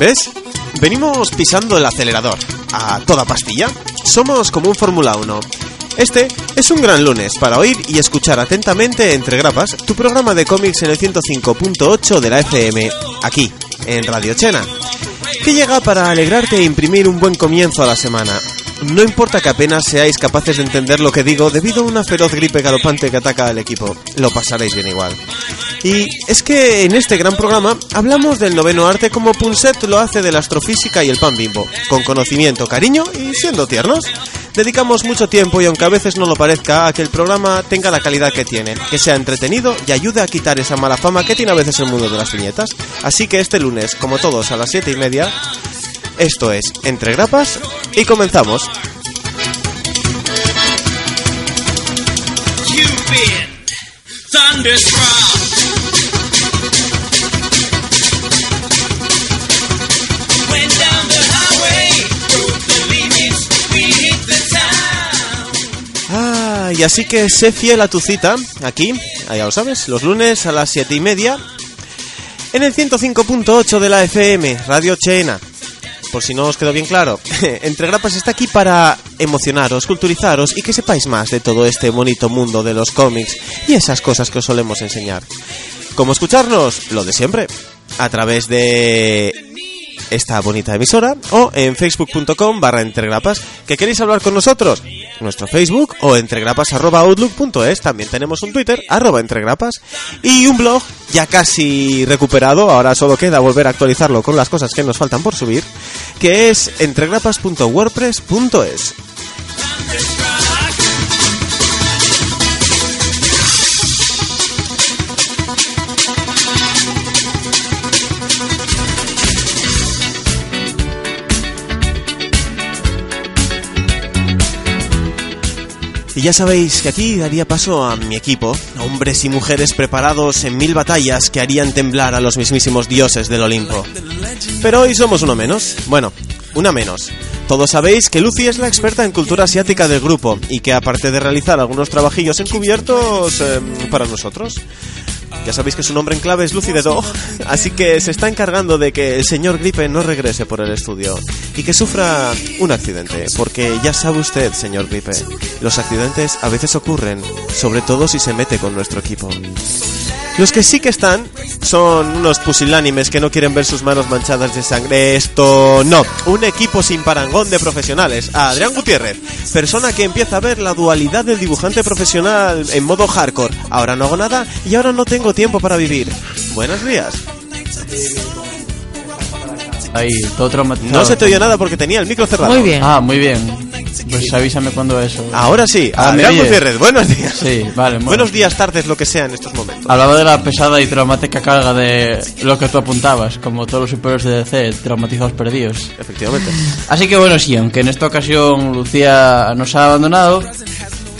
¿Ves? Venimos pisando el acelerador. A toda pastilla. Somos como un Fórmula 1. Este es un gran lunes para oír y escuchar atentamente Entre Grapas, tu programa de cómics en el 105.8 de la FM, aquí, en Radio Chena, que llega para alegrarte e imprimir un buen comienzo a la semana. No importa que apenas seáis capaces de entender lo que digo debido a una feroz gripe galopante que ataca al equipo, lo pasaréis bien igual. Y es que en este gran programa hablamos del noveno arte como Punset lo hace de la astrofísica y el pan bimbo, con conocimiento, cariño y siendo tiernos. Dedicamos mucho tiempo y aunque a veces no lo parezca, a que el programa tenga la calidad que tiene, que sea entretenido y ayude a quitar esa mala fama que tiene a veces el mundo de las viñetas. Así que este lunes, como todos a las siete y media, esto es Entre Grapas y comenzamos. You've been y así que sé fiel a tu cita, aquí, ya lo sabes, los lunes a las siete y media, en el 105.8 de la FM, Radio Chena. Por si no os quedó bien claro, Entre Grapas está aquí para emocionaros, culturizaros y que sepáis más de todo este bonito mundo de los cómics y esas cosas que os solemos enseñar. ¿Cómo escucharnos? Lo de siempre, a través de esta bonita emisora o en facebook.com barra entregrapas que queréis hablar con nosotros. Nuestro facebook o entregrapas arroba outlook.es también tenemos un twitter arroba entregrapas. Y un blog ya casi recuperado ahora solo queda volver a actualizarlo con las cosas que nos faltan por subir que es entregrapas.wordpress.es Y ya sabéis que aquí daría paso a mi equipo, hombres y mujeres preparados en mil batallas que harían temblar a los mismísimos dioses del Olimpo. Pero hoy somos uno menos. Bueno, una menos. Todos sabéis que Lucy es la experta en cultura asiática del grupo y que aparte de realizar algunos trabajillos encubiertos eh, para nosotros, ya sabéis que su nombre en clave es Lucy the Dog, así que se está encargando de que el señor Gripe no regrese por el estudio y que sufra un accidente, porque ya sabe usted, señor Gripe, los accidentes a veces ocurren, sobre todo si se mete con nuestro equipo. Los que sí que están son unos pusilánimes que no quieren ver sus manos manchadas de sangre. Esto no, un equipo sin parangón de profesionales. A Adrián Gutiérrez, persona que empieza a ver la dualidad del dibujante profesional en modo hardcore. Ahora no hago nada y ahora no tengo tiempo para vivir. Buenos días. Ahí, todo traumatizado. No se te oye nada porque tenía el micro cerrado. Muy bien. Ah, muy bien. Pues avísame cuando eso. Ahora sí, Ah, ¿me Adrián? Gutiérrez, buenos días. Sí, vale. bueno. Buenos días, tardes, lo que sea en estos momentos. Hablaba de la pesada y traumática carga de lo que tú apuntabas, como todos los superhéroes de DC, traumatizados perdidos. Efectivamente. Así que bueno, sí, aunque en esta ocasión Lucía nos ha abandonado,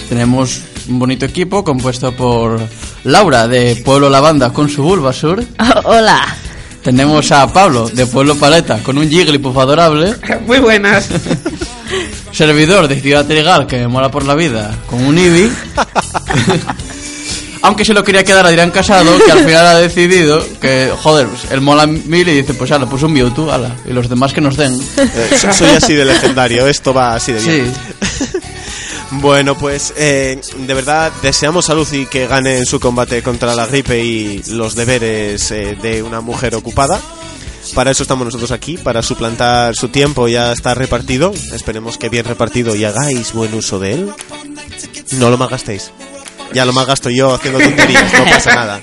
tenemos un bonito equipo compuesto por Laura de Pueblo Lavanda con su Bulbasur. Hola. Tenemos a Pablo de Pueblo Paleta con un Jigglypuff adorable. Muy buenas. Servidor de Ciudad Trigal que me mola por la vida con un Eevee. Aunque se lo quería quedar a Adrián Casado, que al final ha decidido que, joder, pues, él mola mil y dice, pues ala, pues un Mewtwo, ala, y los demás que nos den. Eh, so- soy así de legendario, esto va así de bien. Sí, Bueno, pues eh, de verdad deseamos a Lucy que gane en su combate contra la gripe y los deberes eh, de una mujer ocupada. Para eso estamos nosotros aquí, para suplantar su tiempo ya está repartido. Esperemos que bien repartido y hagáis buen uso de él. No lo malgastéis. Ya lo malgasto yo haciendo tonterías, no pasa nada.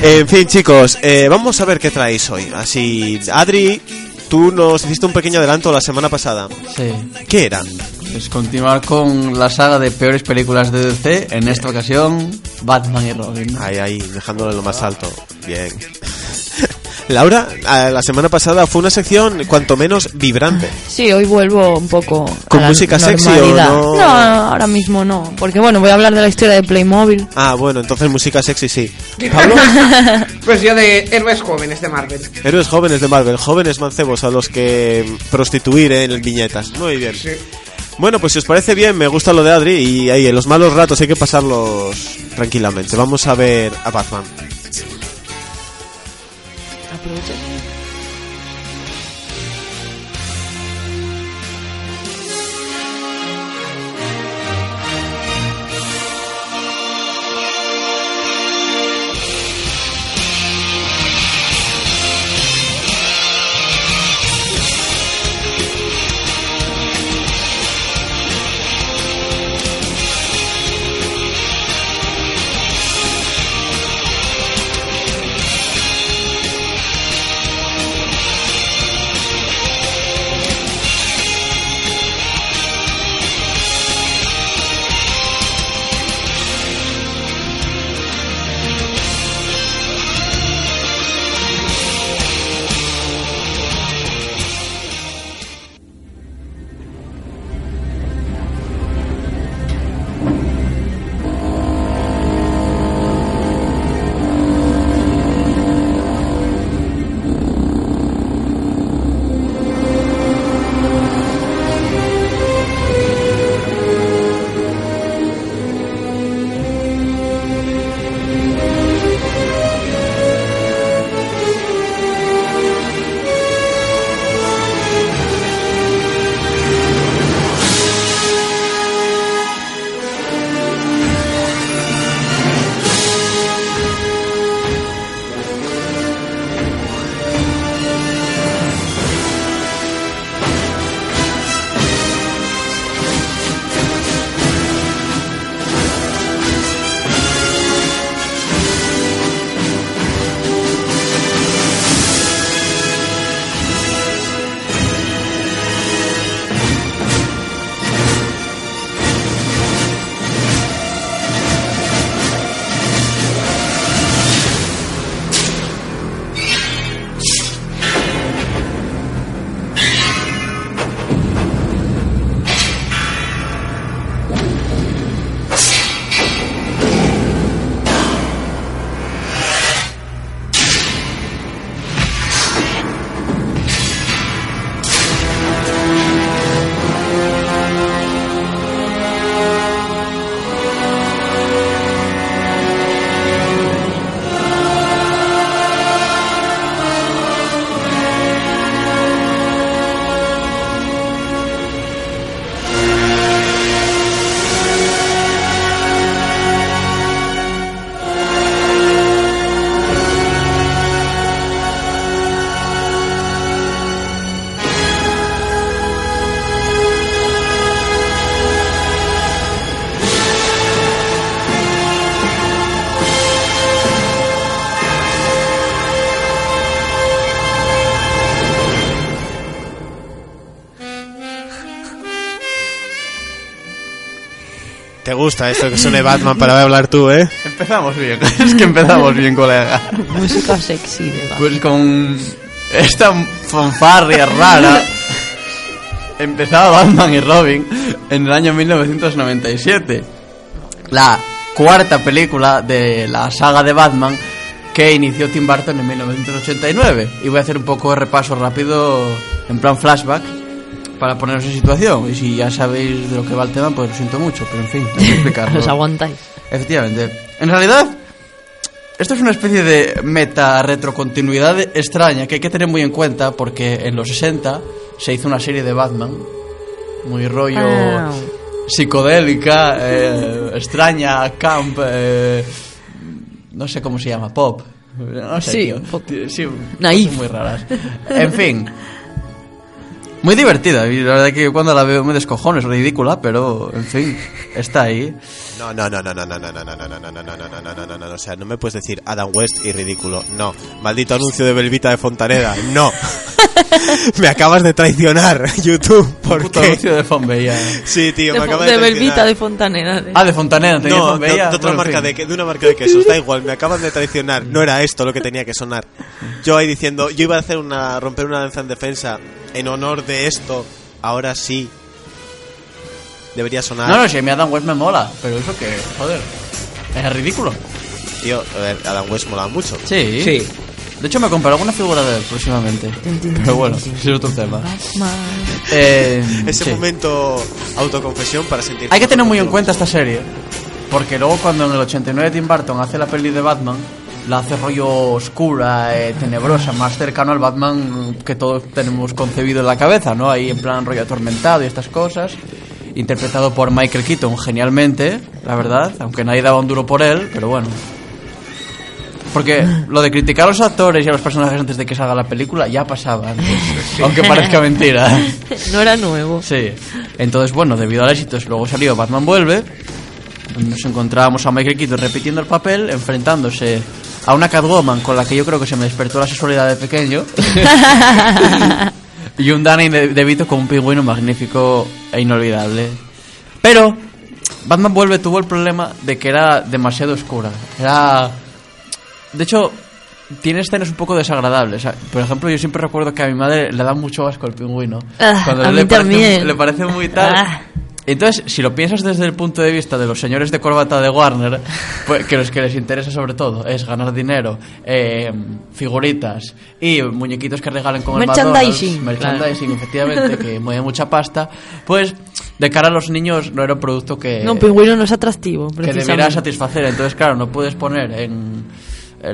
En fin, chicos, eh, vamos a ver qué traéis hoy. Así, Adri, tú nos hiciste un pequeño adelanto la semana pasada. Sí. ¿Qué era? Pues continuar con la saga de peores películas de DC. En esta ocasión, Batman y Robin. Ahí, ahí, dejándolo en lo más alto. Bien. Laura, la semana pasada fue una sección cuanto menos vibrante. Sí, hoy vuelvo un poco. ¿Con a la música sexy o no? No, ahora mismo no. Porque bueno, voy a hablar de la historia de Playmobil. Ah, bueno, entonces música sexy sí. Pablo, Pues yo de héroes jóvenes de Marvel. héroes jóvenes de Marvel, jóvenes mancebos a los que prostituir en viñetas. Muy bien. Sí. Bueno, pues si os parece bien, me gusta lo de Adri y ahí en los malos ratos hay que pasarlos tranquilamente. Vamos a ver a Batman. Te gusta esto que suene Batman para hablar tú, ¿eh? Empezamos bien. es que empezamos bien, colega. Música sexy de Batman. Pues con esta fanfarria rara empezaba Batman y Robin en el año 1997. La cuarta película de la saga de Batman que inició Tim Burton en 1989. Y voy a hacer un poco de repaso rápido en plan flashback para poneros en situación. Y si ya sabéis de lo que va el tema, pues lo siento mucho, pero en fin, hay que explicarlo. Los aguantáis. Efectivamente. En realidad, esto es una especie de meta retrocontinuidad extraña que hay que tener muy en cuenta porque en los 60 se hizo una serie de Batman muy rollo Ah. psicodélica, eh, extraña, camp, eh, no sé cómo se llama, pop. No sé, Sí, tío. Sí, Naif. muy raras. En fin. Muy divertida, y la verdad que cuando la veo me descojono, es ridícula, pero en fin, está ahí. No, no, no, no, no, no, no, no, no, no, no, no, no, no, no, no, no, no, o sea, no me puedes decir Adam West y ridículo, no. Maldito anuncio de Belvita de Fontaneda, no. me acabas de traicionar, YouTube, ¿por Puto qué? anuncio de Fonbella. Sí, tío, De, me acabas de, de traicionar. Belvita de Fontanera. de- Ah, de Fontanera, tenía No, de, otra Bueno, marca fin. de, que- de una marca de quesos, da igual, me acaban de traicionar. No era esto lo que tenía que sonar. Yo ahí diciendo, yo iba a hacer una romper una lanza en defensa en honor de esto. Ahora sí. Debería sonar. No, no, si a mí Adam West me mola, pero eso que, joder, es ridículo. Tío, a ver, Adam West mola mucho. Sí. Sí. De hecho, me compraré alguna figura de él próximamente. Pero bueno, ese es otro tema. Batman. Eh, Ese sí. momento autoconfesión para sentir. Hay que tener muy en cuenta esta serie. Porque luego cuando en el 89 Tim Burton hace la peli de Batman, la hace rollo oscura, eh, tenebrosa, más cercano al Batman que todos tenemos concebido en la cabeza, ¿no? Ahí en plan rollo atormentado y estas cosas. Interpretado por Michael Keaton genialmente, la verdad, aunque nadie daba un duro por él, pero bueno. Porque lo de criticar a los actores y a los personajes antes de que salga la película ya pasaba antes, aunque parezca mentira. No era nuevo. Sí. Entonces, bueno, debido al éxito, luego salió Batman Vuelve. Nos encontrábamos a Michael Keaton repitiendo el papel, enfrentándose a una Catwoman con la que yo creo que se me despertó la sexualidad de pequeño. y un Danny de- DeVito con un pingüino magnífico e inolvidable. Pero Batman Vuelve tuvo el problema de que era demasiado oscura. Era... De hecho, tiene escenas un poco desagradables. O sea, Por ejemplo, yo siempre recuerdo que a mi madre le da mucho asco el pingüino. Ah, a le mí parece, también. le parece muy tal. Ah. Entonces, si lo piensas desde el punto de vista de los señores de corbata de Warner, pues, que los que les interesa sobre todo es ganar dinero, eh, figuritas y muñequitos que regalen con el Merchandising, McDonald's, merchandising, efectivamente, que mueve mucha pasta, pues de cara a los niños no era un producto que, No, pingüino no es atractivo. que debiera satisfacer. Entonces, claro, no puedes poner en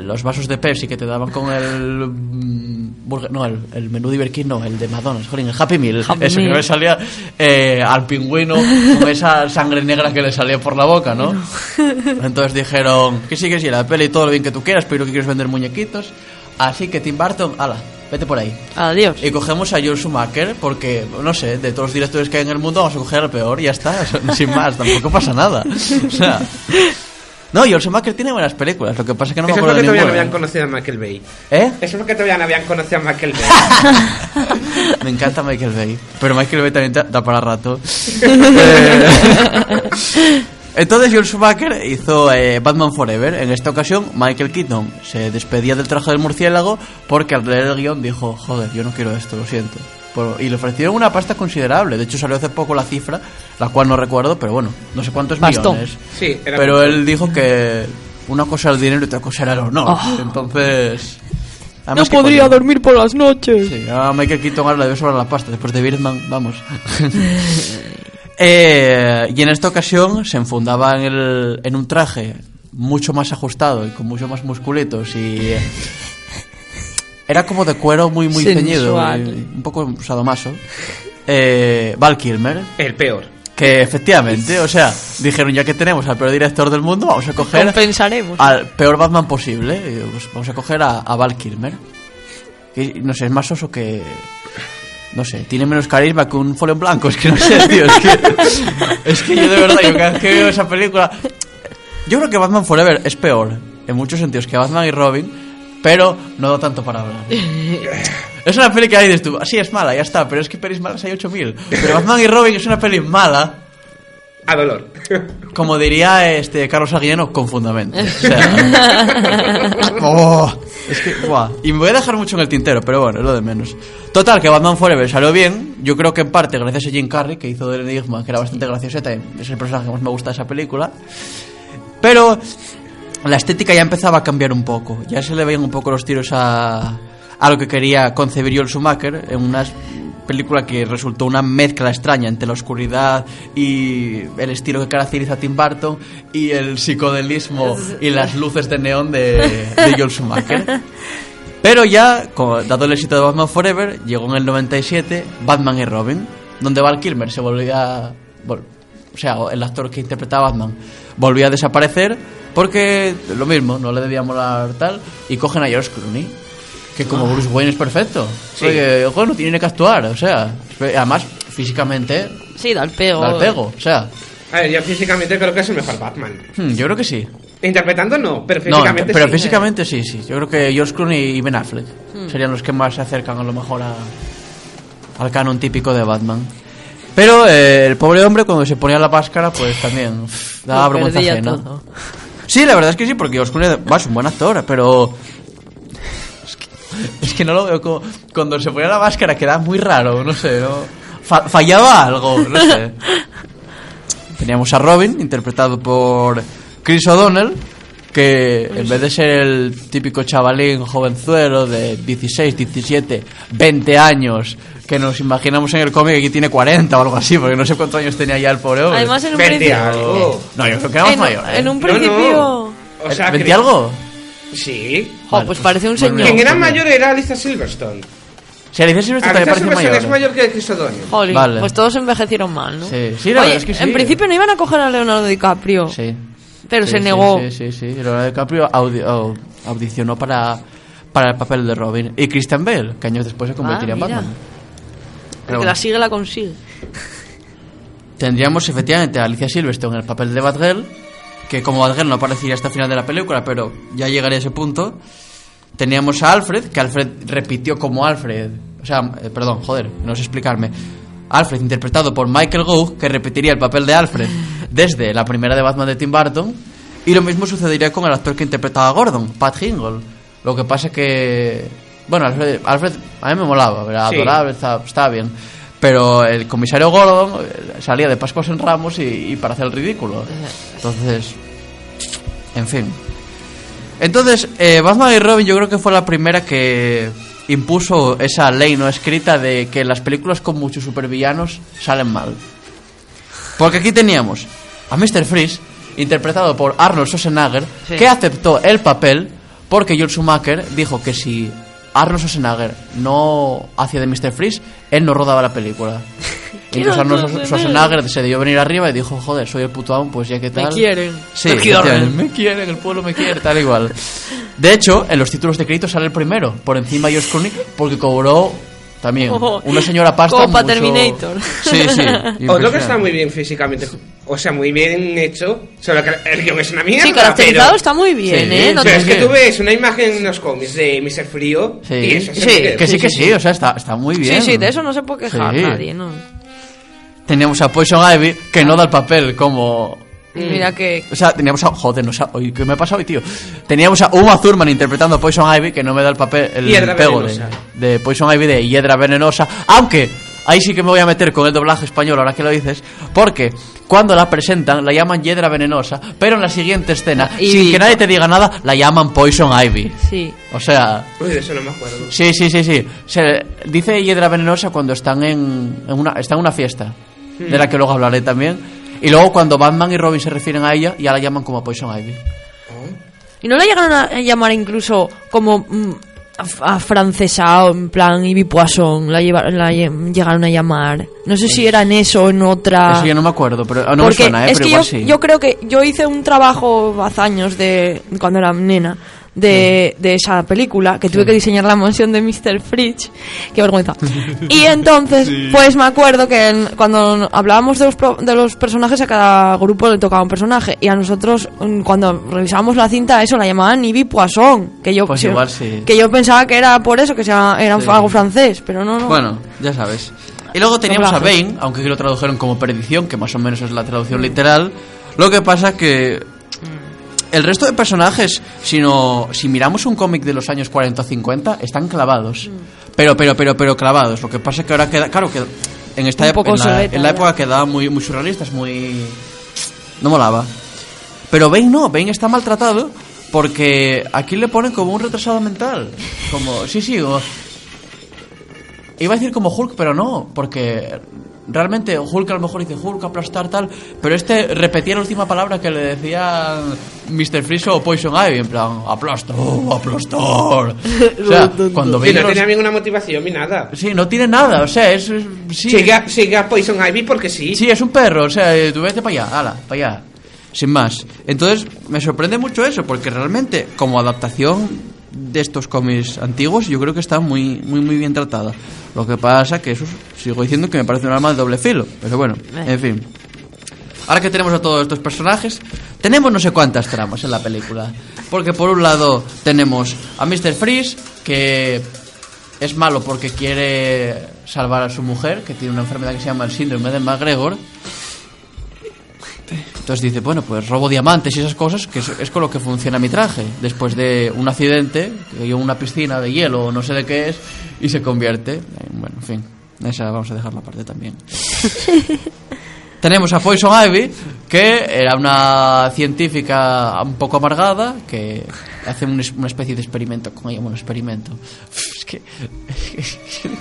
los vasos de Pepsi que te daban con el. mm, burger- no, el, el menú de Burger King, no, el de McDonald's, jolín, el Happy Meal. Happy eso que Meal. me salía eh, al pingüino con esa sangre negra que le salía por la boca, ¿no? Entonces dijeron que sí, que sí, la peli todo lo bien que tú quieras, pero que quieres vender muñequitos. Así que Tim Burton, ala, vete por ahí. Adiós. Y cogemos a Joel Schumacher porque, no sé, de todos los directores que hay en el mundo vamos a coger al peor y ya está, sin más, tampoco pasa nada. O sea, no, Joel Schumacher tiene buenas películas, lo que pasa es que no me Eso es acuerdo porque de todavía no habían conocido a Michael Bay. ¿Eh? Eso es porque todavía no habían conocido a Michael Bay. Me encanta Michael Bay, pero Michael Bay también da- da para rato. Eh, Entonces Joel Schumacher hizo eh, Batman Forever. En esta ocasión Michael Keaton se despedía del traje del murciélago porque al leer el guion dijo, joder, yo no quiero esto, lo siento. Por- y le ofrecieron una pasta considerable. De hecho salió hace poco la cifra, la cual no recuerdo, pero bueno, no sé cuántos Bastón. millones. Sí, era Pero mucho. él dijo que una cosa era el dinero y otra cosa era el honor. Oh. Entonces... No podría dormir por las noches. Sí, a Michael Keaton ahora le debe sobrar la pasta después de Birdman, vamos. Eh, y en esta ocasión se enfundaba en, el, en un traje mucho más ajustado y con mucho más musculitos y eh, era como de cuero muy muy ceñido, un poco sadomaso. Eh, Val Kilmer, El peor. que efectivamente, o sea, dijeron ya que tenemos al peor director del mundo, vamos a coger Compensaremos. al peor Batman posible. Pues vamos a coger a, a Val Kilmer. Que, no sé, es más oso que. No sé, tiene menos carisma que un folio en blanco. Es que no sé, tío. Es que, es que yo de verdad, yo cada vez que veo esa película. Yo creo que Batman Forever es peor, en muchos sentidos, que Batman y Robin, pero no da tanto para hablar. Es una peli que hay, dices tú, así es mala, ya está, pero es que pelis malas hay 8000. Pero Batman y Robin es una peli mala, A dolor. como diría este Carlos Aguilleno, con fundamento. O sea, oh, es que, buah. Y me voy a dejar mucho en el tintero, pero bueno, es lo de menos. Total, que Batman Forever salió bien. Yo creo que en parte gracias a Jim Carrey, que hizo del Enigma, que era bastante gracioseta, es el personaje que más me gusta de esa película. Pero la estética ya empezaba a cambiar un poco. Ya se le veían un poco los tiros a, a lo que quería concebir Joel Schumacher en una película que resultó una mezcla extraña entre la oscuridad y el estilo que caracteriza a Tim Burton y el psicodelismo y las luces de neón de, de Joel Schumacher. Pero ya, dado el éxito de Batman Forever, llegó en el 97 Batman y Robin, donde Val Kilmer se volvía... vol- o sea, el actor que interpretaba a Batman volvía a desaparecer porque lo mismo, no le debía molar tal, y cogen a George Clooney. que como Bruce Wayne es perfecto. Sí. Porque, ojo, no tiene que actuar, o sea, además, físicamente, Sí, da el pego. da el pego, o sea, A ver, yo físicamente creo que es el mejor Batman. hmm, yo creo que sí. Interpretando no, pero No, físicamente pero sí. físicamente sí, sí. Yo creo que George Clooney y Ben Affleck serían los que más se acercan a lo mejor a, al canon típico de Batman. Pero eh, el pobre hombre cuando se ponía la máscara, pues también pff, daba vergüenza ajena. todo. Sí, la verdad es que sí, porque Clooney va, es un buen actor, pero... Es que, es que no lo veo como... Cuando se ponía la máscara quedaba muy raro, no sé, ¿no? Fa- fallaba algo, no sé. Teníamos a Robin, interpretado por Chris O'Donnell, que en vez de ser el típico chavalín jovenzuelo de 16, 17, 20 años que nos imaginamos en el cómic, aquí tiene 40 o algo así, porque no sé cuántos años tenía ya el pobre hombre. Además, en un 20 principio. algo. no, yo creo que era más En, mayor. ¿eh? en un No, principio. no. O sea, ¿20 que- algo? Sí. Jo, Vale, pues pues, parece un bueno, señor. Quien era también. mayor era Alicia Silverstone. Si Alicia Silverstone también parece Silverstone mayor. es mayor que. Jolín, Vale. pues todos envejecieron mal, ¿no? Sí, sí, la Oye, verdad es que sí. En principio no iban a coger a Leonardo DiCaprio, Sí. Pero Sí, se sí, negó. Sí, sí, sí. Leonardo DiCaprio audi- au- audicionó para, para el papel de Robin. Y Christian Bale, que años después se convertiría Ah, en. Batman. Pero que la sigue la consigue. Tendríamos efectivamente a Alicia Silverstone en el papel de Batgirl, que como Batgirl no aparecería hasta el final de la película, pero ya llegaría a ese punto. Teníamos a Alfred, que Alfred repitió como Alfred. O sea, eh, perdón, joder, no sé explicarme. Alfred, interpretado por Michael Gough, que repetiría el papel de Alfred desde la primera de Batman de Tim Burton. Y lo mismo sucedería con el actor que interpretaba a Gordon, Pat Hingle. Lo que pasa que. Bueno, Alfred, Alfred a mí me molaba, era Sí. adorable, estaba, estaba bien. Pero el comisario Gordon eh, salía de Pascuas en Ramos y, y para hacer el ridículo. Entonces. En fin. Entonces, eh, Batman y Robin yo creo que fue la primera que impuso esa ley no escrita de que las películas con muchos supervillanos salen mal. Porque aquí teníamos a Mr. Freeze, interpretado por Arnold Schwarzenegger, Sí. que aceptó el papel porque George Schumacher dijo que si Arnold Schwarzenegger no hacía de Mr. Freeze, él no rodaba la película. Y entonces Arnold ser Schwarzenegger se dio venir arriba y dijo, joder, soy el puto amo, pues ya que Me tal. quieren. Sí, Me quieren. me quieren, el pueblo me quiere, tal igual. De hecho, en los títulos de crédito sale el primero, por encima de George Clooney, porque cobró también Ojo, una señora pasta. como mucho- Terminator. Sí, sí. Otro que está muy bien físicamente, o sea, muy bien hecho, solo que el guion es una mierda. Sí, caracterizado pero, está muy bien, Sí, ¿eh? No pero es que Sí. tú ves una imagen en los cómics de Mr. Frío Sí, y eso Sí, que sí, que sí, o sea, está, está muy bien. Sí, sí, de eso no se puede quejar Sí. nadie, ¿no? Teníamos a Poison Ivy, que no da el papel como... Mira que... O sea, teníamos a... Joder, no sé, ¿qué me ha pasado hoy, tío? Teníamos a Uma Thurman interpretando a Poison Ivy, que no me da el papel, el Hiedra pego de, de Poison Ivy de Hiedra Venenosa, aunque ahí sí que me voy a meter con el doblaje español, ahora que lo dices, porque cuando la presentan la llaman Hiedra Venenosa, pero en la siguiente escena, Y- sin que nadie te diga nada, la llaman Poison Ivy. Sí. O sea... Uy, de eso no me acuerdo. Sí, sí, sí, sí. Se dice hiedra venenosa cuando están en, en una están en una fiesta, de la que luego hablaré también. Y luego cuando Batman y Robin se refieren a ella, ya la llaman como Poison Ivy. ¿Y no la llegaron a llamar incluso como mm, a, a francesa o en plan Ivy Poisson? La, lleva- la lle- llegaron a llamar. No sé si era en eso o en otra. Eso yo no me acuerdo, pero ah, no Porque me suena, ¿eh? es pero que igual yo, sí. yo creo que yo hice un trabajo hace años de cuando era nena de, de esa película que tuve que diseñar la mansión de Mr. Fridge qué vergüenza y entonces pues me acuerdo que en- cuando hablábamos de los, pro- de los personajes a cada grupo le tocaba un personaje y a nosotros mm, cuando revisábamos la cinta eso la llamaban Ivy Poisson que yo Pues sí- igual sí. que yo pensaba que era por eso que sea, era Sí. algo francés pero no no Bueno, ya sabes. Y luego teníamos a. Bane, aunque aquí lo tradujeron como perdición, que más o menos es la traducción literal. Lo que pasa que el resto de personajes, si, no- si miramos un cómic de los años 40 o 50, están clavados. Pero, pero, pero, pero clavados. Lo que pasa es que ahora queda, claro que en esta época, en la, en época quedaba muy, muy surrealistas, muy... No molaba. Pero Bane no, Bane está maltratado porque aquí le ponen como un retrasado mental. Como, sí, sí, o- Iba a decir como Hulk, pero no, porque realmente Hulk a lo mejor dice Hulk, aplastar tal, pero este repetía la última palabra que le decían Mr. Freeze o Poison Ivy, en plan, aplastar, aplastar. O sea, cuando veis no los- tenía ninguna motivación ni nada. Sí, no tiene nada, o sea, es... es- sí, Poison Ivy porque sí. Sí, es un perro, o sea, eh, tú vete para allá, ala, para allá. Sin más. Entonces, me sorprende mucho eso, porque realmente, como adaptación de estos cómics antiguos, yo creo que está muy, muy, muy bien tratada. Lo que pasa que eso sigo diciendo que me parece un arma de doble filo, pero bueno, en fin. Ahora que tenemos a todos estos personajes, tenemos no sé cuántas tramas en la película. Porque por un lado tenemos a Mr. Freeze, que es malo porque quiere salvar a su mujer, que tiene una enfermedad que se llama el síndrome de McGregor. Entonces dice, bueno, pues robo diamantes y esas cosas, que es, con lo que funciona mi traje. Después de un accidente, que en una piscina de hielo o no sé de qué es, y se convierte. en- Bueno, en fin, esa vamos a dejarla aparte también. Tenemos a Poison Ivy, que era una científica un poco amargada, que hace un una especie de experimento con ella, bueno, experimento. Es que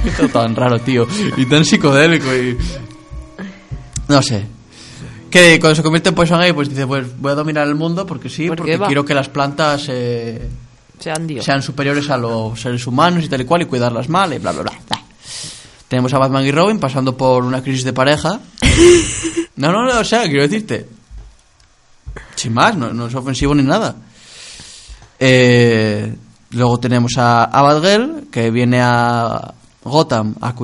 es todo tan raro, tío, y tan psicodélico y... No sé. Que cuando se convierte en Poison Ivy, pues dice, pues voy a dominar el mundo porque sí, Porque porque va. quiero que las plantas eh, Sean Dios. sean superiores a los seres humanos y tal y cual y cuidarlas mal y bla bla bla. bla. Tenemos a Batman y Robin pasando por una crisis de pareja. No, no, no, o sea, quiero decirte. Sin más, no, no es ofensivo ni nada. Eh, luego tenemos a, a Batgirl, que viene a Gotham. A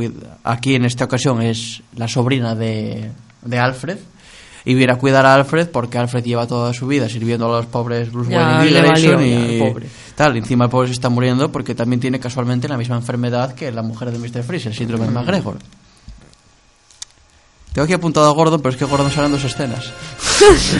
aquí en esta ocasión es la sobrina de, de Alfred. Y viene a cuidar a Alfred porque Alfred lleva toda su vida sirviendo a los pobres Bruce Ya, Wayne y Dick y pobre. tal. Encima el pobre se está muriendo porque también tiene casualmente la misma enfermedad que la mujer de Mr. Freeze, el síndrome de McGregor. Tengo aquí apuntado a Gordon, pero es que Gordon sale en dos escenas.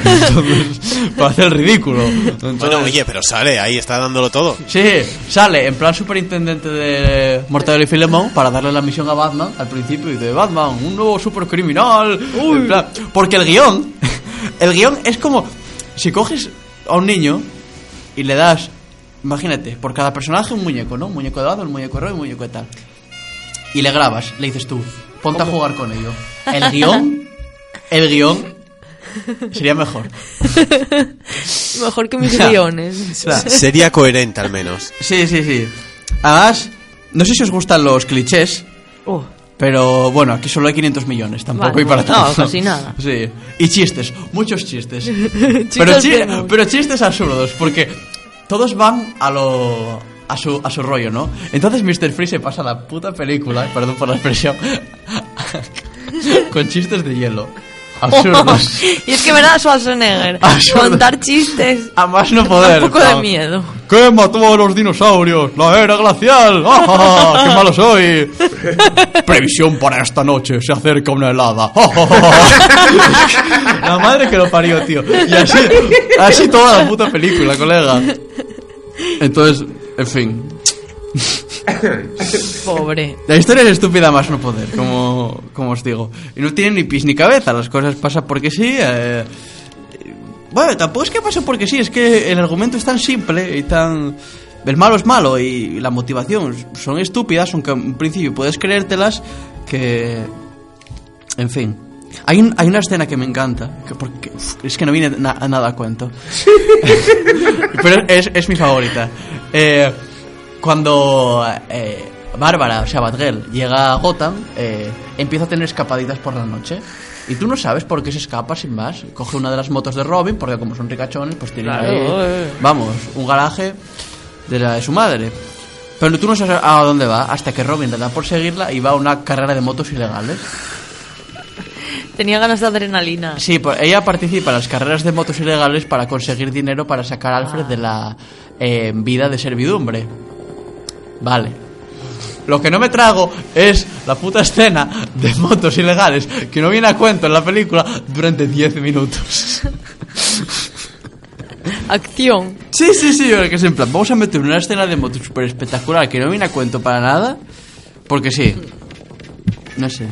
Entonces, para hacer el ridículo. Entonces- Bueno, oye, pero sale, ahí está dándolo todo. Sí, sale en plan superintendente de Mortadelo y Filemón para darle la misión a Batman al principio y dice Batman, un nuevo supercriminal. En plan, porque el guion, el guion es como si coges a un niño y le das, imagínate, por cada personaje un muñeco, ¿no? Un muñeco de Batman, un muñeco de Robin, un muñeco de tal. Y le grabas, le dices tú, ponte a jugar con ello. El guion, el guion sería mejor. Mejor que mis guiones. O sea, Sería coherente al menos. Sí, sí, sí. Además, no sé si os gustan los clichés, Oh, pero bueno, aquí solo hay 500 millones, tampoco Vale, hay para no, tanto. casi nada. Sí. Y chistes, muchos chistes. chi- pero chistes absurdos, porque todos van a lo... A su, a su rollo, ¿no? Entonces Mr. Freeze se pasa la puta película, perdón por la expresión, con chistes de hielo. Absurdos. y es que verdad Schwarzenegger Absurdo. contar chistes A más no poder. un poco de pa- miedo. ¿Qué mató a los dinosaurios? La era glacial. ¡Ah, ja, ja! ¡Qué malo soy! Previsión para esta noche. Se acerca una helada. ¡Ah! La madre que lo parió, tío. Y así, así toda la puta película, colega. Entonces, en fin. Pobre. La historia es estúpida más no poder, como, como os digo. Y no tiene ni pis ni cabeza. Las cosas pasan porque sí. eh, bueno, tampoco es que pase porque sí, es que el argumento es tan simple y tan... El malo es malo y la motivación son estúpidas, aunque en principio puedes creértelas, que... En fin. Hay, un- hay una escena que me encanta, que porque uf, es que no viene na- a nada a cuento. Pero es, es mi favorita. Eh, cuando eh, Bárbara, o sea, Batgirl, llega a Gotham, eh, empieza a tener escapaditas por la noche. Y tú no sabes por qué se escapa sin más. Coge una de las motos de Robin, porque como son ricachones, pues tienen Claro, ahí, eh. vamos, un garaje de la de su madre. Pero tú no sabes a dónde va hasta que Robin le da por seguirla y va a una carrera de motos ilegales. Tenía ganas de adrenalina. Sí, pues ella participa en las carreras de motos ilegales para conseguir dinero para sacar a Alfred de la eh, vida de servidumbre. Vale. Lo que no me trago es la puta escena de motos ilegales que no viene a cuento en la película durante 10 minutos. Acción. Sí, sí, sí, que es en plan, vamos a meter una escena de motos súper espectacular que no viene a cuento para nada, porque sí. No sé.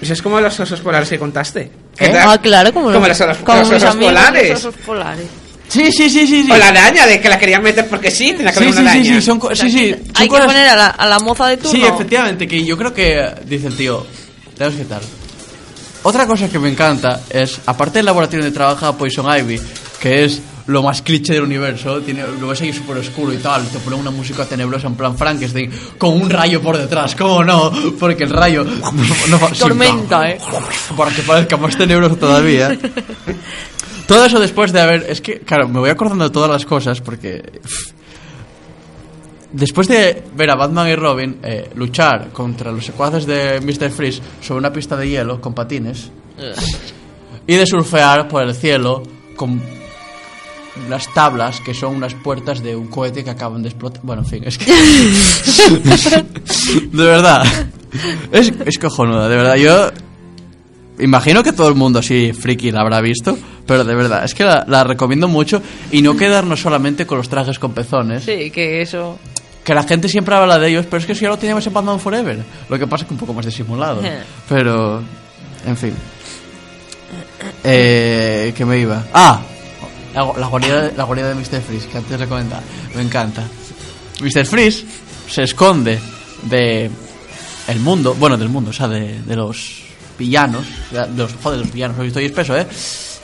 Eso es como los osos polares que contaste. ¿Qué? ¿Qué Ah, claro, como, como los, como los osos amigos, polares. los osos polares. Sí, sí, sí, sí. sí. O la araña, de que la querían meter porque sí, tenía que Sí, haber sí, una sí, araña. sí, son, co- sí, sí, son Hay que poner a la, a la moza de turno. Sí, efectivamente, que yo creo que dice el tío, tenemos que tal. Otra cosa que me encanta es, aparte del laboratorio donde trabaja Poison Ivy, que es lo más cliché del universo, tiene, lo ves ahí súper oscuro y tal, te pone una música tenebrosa en plan Frankenstein, con un rayo por detrás, ¿cómo no? Porque el rayo... no- no- sí, Tormenta, eh. Para que parezca más tenebroso todavía. Todo eso después de haber... Es que, claro, me voy acordando de todas las cosas porque... después de ver a Batman y Robin eh, luchar contra los secuaces de Mr. Freeze sobre una pista de hielo con patines y de surfear por el cielo con unas tablas que son unas puertas de un cohete que acaban de explotar. Bueno, en fin, es que. de verdad. Es, es cojonuda, de verdad. Yo. Imagino que todo el mundo así friki la habrá visto, pero de verdad, es que la, la recomiendo mucho y no quedarnos solamente con los trajes con pezones. Sí, que eso. Que la gente siempre habla de ellos, pero es que si ya lo teníamos en Batman Forever. Lo que pasa es que un poco más disimulado. Eh. Pero, en fin. Eh, ¿Qué me iba? Ah, la, la guarida, la guarida de Mr. Freeze, que antes recomendaba. Me encanta. Mr. Freeze se esconde de el mundo, bueno, del mundo, o sea, de, de los villanos, de los, joder, de los villanos, hoy estoy espeso, ¿eh?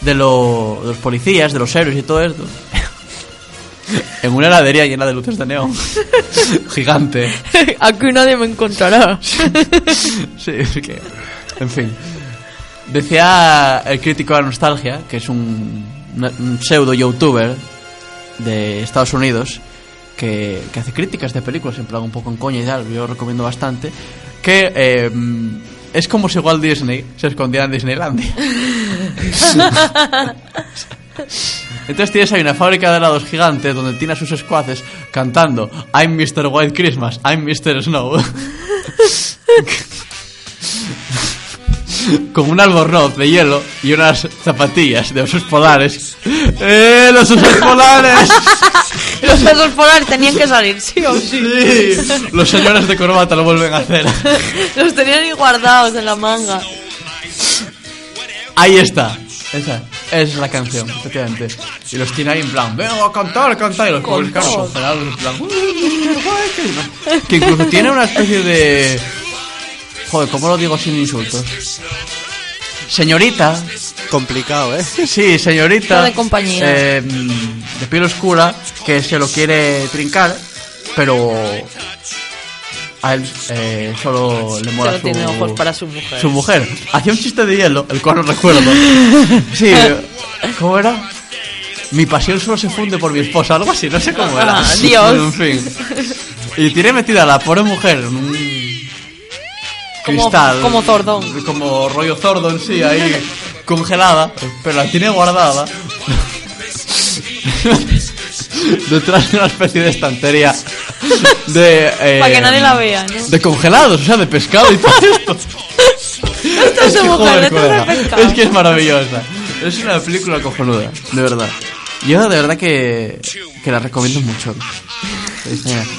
De, lo- de los policías, de los héroes y todo esto. en una heladería llena de luces de neón. Gigante. Aquí nadie me encontrará. Sí, es que. En fin. Decía el crítico de la nostalgia, que es un, un pseudo youtuber de Estados Unidos, que, que hace críticas de películas, en plan un poco en coña y tal, yo lo recomiendo bastante, que eh, es como si Walt Disney se escondiera en Disneylandia. Entonces tienes ahí una fábrica de helados gigante donde tiene a sus escuaces cantando I'm Mr. White Christmas, I'm Mr. Snow. Con un albornoz de hielo y unas zapatillas de osos polares. ¡Eh, los osos polares! Los pesos polares tenían que salir, sí o sí. Sí, los señores de corbata lo vuelven a hacer. Los tenían ahí guardados en la manga. Ahí está. Esa es la canción, efectivamente. Y los tiene ahí en plan, vengo a cantar, cantar. Y los pobres caros en plan. Que incluso tiene una especie de. Joder, ¿cómo lo digo sin insultos? Señorita, Complicado, ¿eh? sí, señorita. De compañía. eh, de piel oscura, que se lo quiere trincar, pero. A él eh, solo le mola Solo su, tiene ojos para su mujer. su mujer. Hacía un chiste de hielo, el cual no recuerdo. Sí, ¿cómo era? Mi pasión solo se funde por mi esposa, algo así, no sé cómo era. Ah, Dios. En fin. Y tiene metida a la pobre mujer en un cristal. como Zordon. Como rollo Zordon, sí, ahí congelada, pero la tiene guardada. Detrás de una especie de estantería de. eh, Para que nadie la vea, ¿no? De congelados, o sea, de pescado y todo esto. Esta es que, joder, es colega, pescado. es que es maravillosa. Es una película cojonuda, de verdad. Yo de verdad que, que la recomiendo mucho.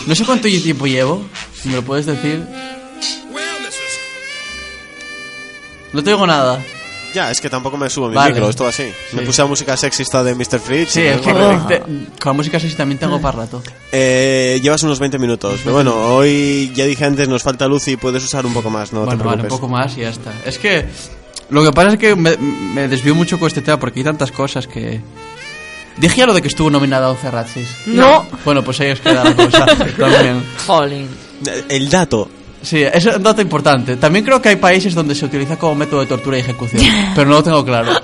No sé cuánto tiempo llevo, si me lo puedes decir. No te digo nada. Ya, es que tampoco me subo mi Vale. micro, es todo así. Me puse la música sexista de Mr. Fritz. Sí, y es que te- con la música así también tengo para rato. Eh, llevas unos 20 minutos. Pero bueno, hoy ya dije antes, nos falta luz y puedes usar un poco más, no bueno, te vale, un preocupes. poco más y ya está. Es que lo que pasa es que me, me desvío mucho con este tema porque hay tantas cosas que... Dije ya lo de que estuvo nominada a 11 Razzies. No. Bueno, pues ahí os queda la cosa también. Jolín. Eh, El dato. Sí, eso es un dato importante. También creo que hay países donde se utiliza como método de tortura y ejecución, pero no lo tengo claro.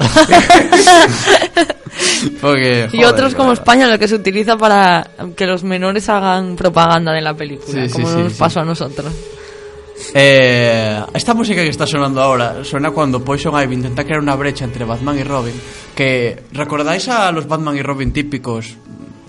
Porque, Y otros como. España, lo que se utiliza para que los menores hagan propaganda de la película, Sí, sí, como sí, nos sí. pasó a nosotros. Eh, esta música que está sonando ahora suena cuando Poison Ivy intenta crear una brecha entre Batman y Robin. Que recordáis a los Batman y Robin típicos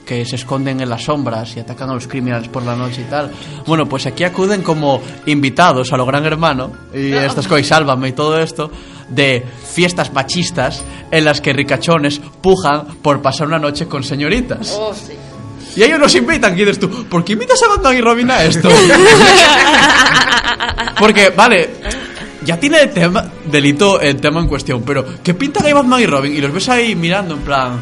que se esconden en las sombras y atacan a los criminales por la noche y tal. Bueno, pues aquí acuden como invitados a lo Gran Hermano y estas cosas, sálvame y todo esto de fiestas machistas en las que ricachones pujan por pasar una noche con señoritas. Oh, Y ellos nos invitan, y dices tú, ¿por qué invitas a Batman y Robin a esto? Porque, vale, ya tiene el tema, delito el tema en cuestión, pero ¿qué pintan ahí Batman y Robin? Y los ves ahí mirando en plan...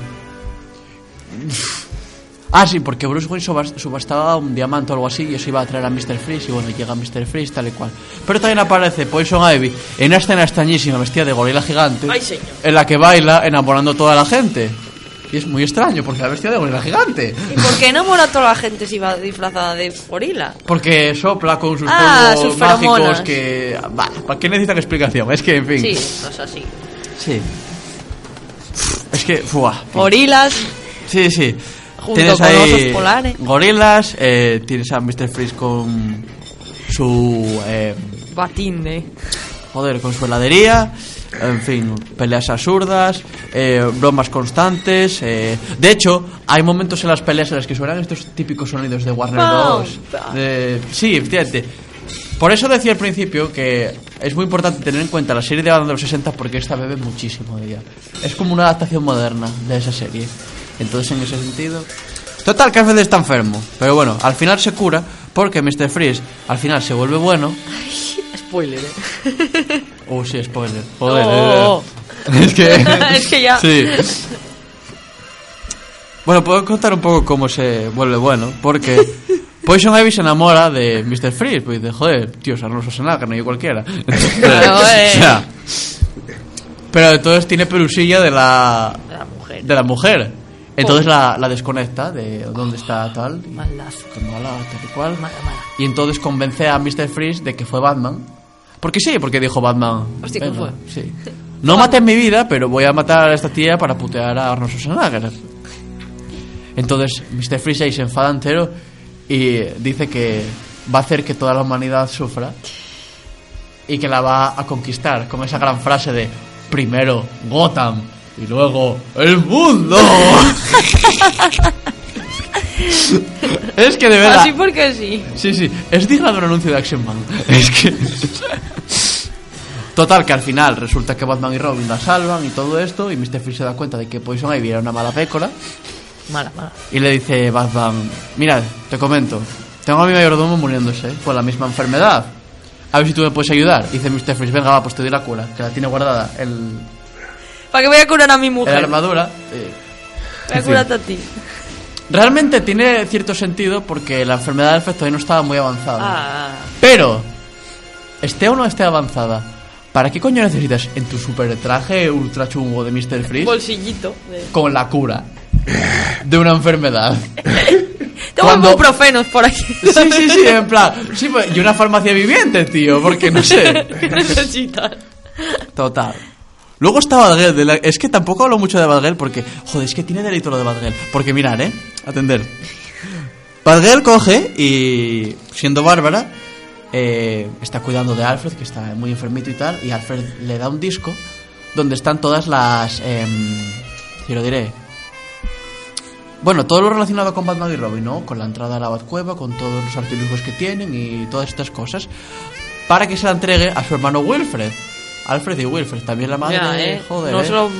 Ah, sí, porque Bruce Wayne subas- subastaba un diamante o algo así y eso iba a traer a Mr. Freeze y bueno, llega Mr. Freeze tal y cual. Pero también aparece Poison Ivy en una escena extrañísima vestida de gorila gigante Ay, señor. en la que baila enamorando a toda la gente. Y es muy extraño porque la vestida de gorila gigante. ¿Y por qué enamora a toda la gente si va disfrazada de gorila? Porque sopla con sus Ah, sus mágicos feromonas. que... Vale, ¿para qué necesitan explicación? Es que, en fin... Sí, no es así. Sí. Es que... Fuah. Gorilas. Sí, sí. Junto tienes con ahí osos polares. gorilas, eh, tienes a Mr. Freeze con su... eh, Batinde. joder, con su heladería, en fin, peleas absurdas, eh, bromas constantes. eh, de hecho, hay momentos en las peleas en las que suenan estos típicos sonidos de Warner Bros. De- sí, fíjate. Por eso decía al principio que es muy importante tener en cuenta la serie de Batman de los 60 porque esta bebe muchísimo de ella. Es como una adaptación moderna de esa serie. Entonces, en ese sentido... Total, que Alfred está enfermo. Pero bueno, al final se cura porque Mr. Freeze al final se vuelve bueno Spoiler, eh. Oh, sí, spoiler. Joder. Oh. eh. Es que. Es que ya. Sí. Bueno, puedo contar un poco cómo se vuelve bueno. Porque Poison Ivy se enamora de Mr. Freeze. Pues dice, joder, tío, Arnold Schwarzenegger, no yo cualquiera. Pero, eh. O sea, pero entonces tiene pelusilla de la. La mujer. de la mujer. Entonces la, la desconecta de dónde está tal. Malazo. Que mola, tal y cual. Mala, mala. Y entonces convence a Mr. Freeze de que fue Batman. Porque sí, porque dijo Batman. Hostia, ¿qué "Venga, Sí. No maté en mi vida, pero voy a matar a esta tía para putear a Arnold Schwarzenegger. Entonces Mr. Freeze ahí se enfada entero y dice que va a hacer que toda la humanidad sufra y que la va a conquistar con esa gran frase de primero Gotham y luego el mundo. es que de verdad. Así porque sí. Sí, sí, es digna de un anuncio de Action Man. Es que. Total, que al final resulta que Batman y Robin la salvan y todo esto, y Mr. Freeze se da cuenta de que Poison Ivy era una mala pécora, Mala, mala. y le dice Batman: Mira, te comento, tengo a mi mayordomo muriéndose con la misma enfermedad. A ver si tú me puedes ayudar. Y dice Mr. Freeze: Venga, va, pues te doy la cura, que la tiene guardada en, ¿Para qué voy a curar a mi en la mujer? armadura. Voy a curarte a ti. Realmente tiene cierto sentido porque la enfermedad del todavía no estaba muy avanzada. Ah. Pero, esté o no esté avanzada, ¿para qué coño necesitas en tu super traje ultra chungo de Mr. Freeze Bolsillito. de- con la cura de una enfermedad? Tengo Cuando- ibuprofenos por aquí. Sí, sí, sí, en plan, sí, pues, y una farmacia viviente, tío, porque no sé. ¿Qué necesitas? Total. Luego está Badgel, de la- es que tampoco hablo mucho de Badgel porque, joder, es que tiene delito lo de Badgel. Porque mirar, eh, atender. Badgel coge y, siendo Bárbara, eh, está cuidando de Alfred, que está muy enfermito y tal, y Alfred le da un disco donde están todas las... Eh, lo diré. Bueno, todo lo relacionado con Batman y Robin, ¿no? Con la entrada a la Batcueva, con todos los artilugios que tienen y todas estas cosas, para que se la entregue a su hermano Wilfred. Alfred y Wilfred, también la madre, Ya, eh. joder, no eh, solo...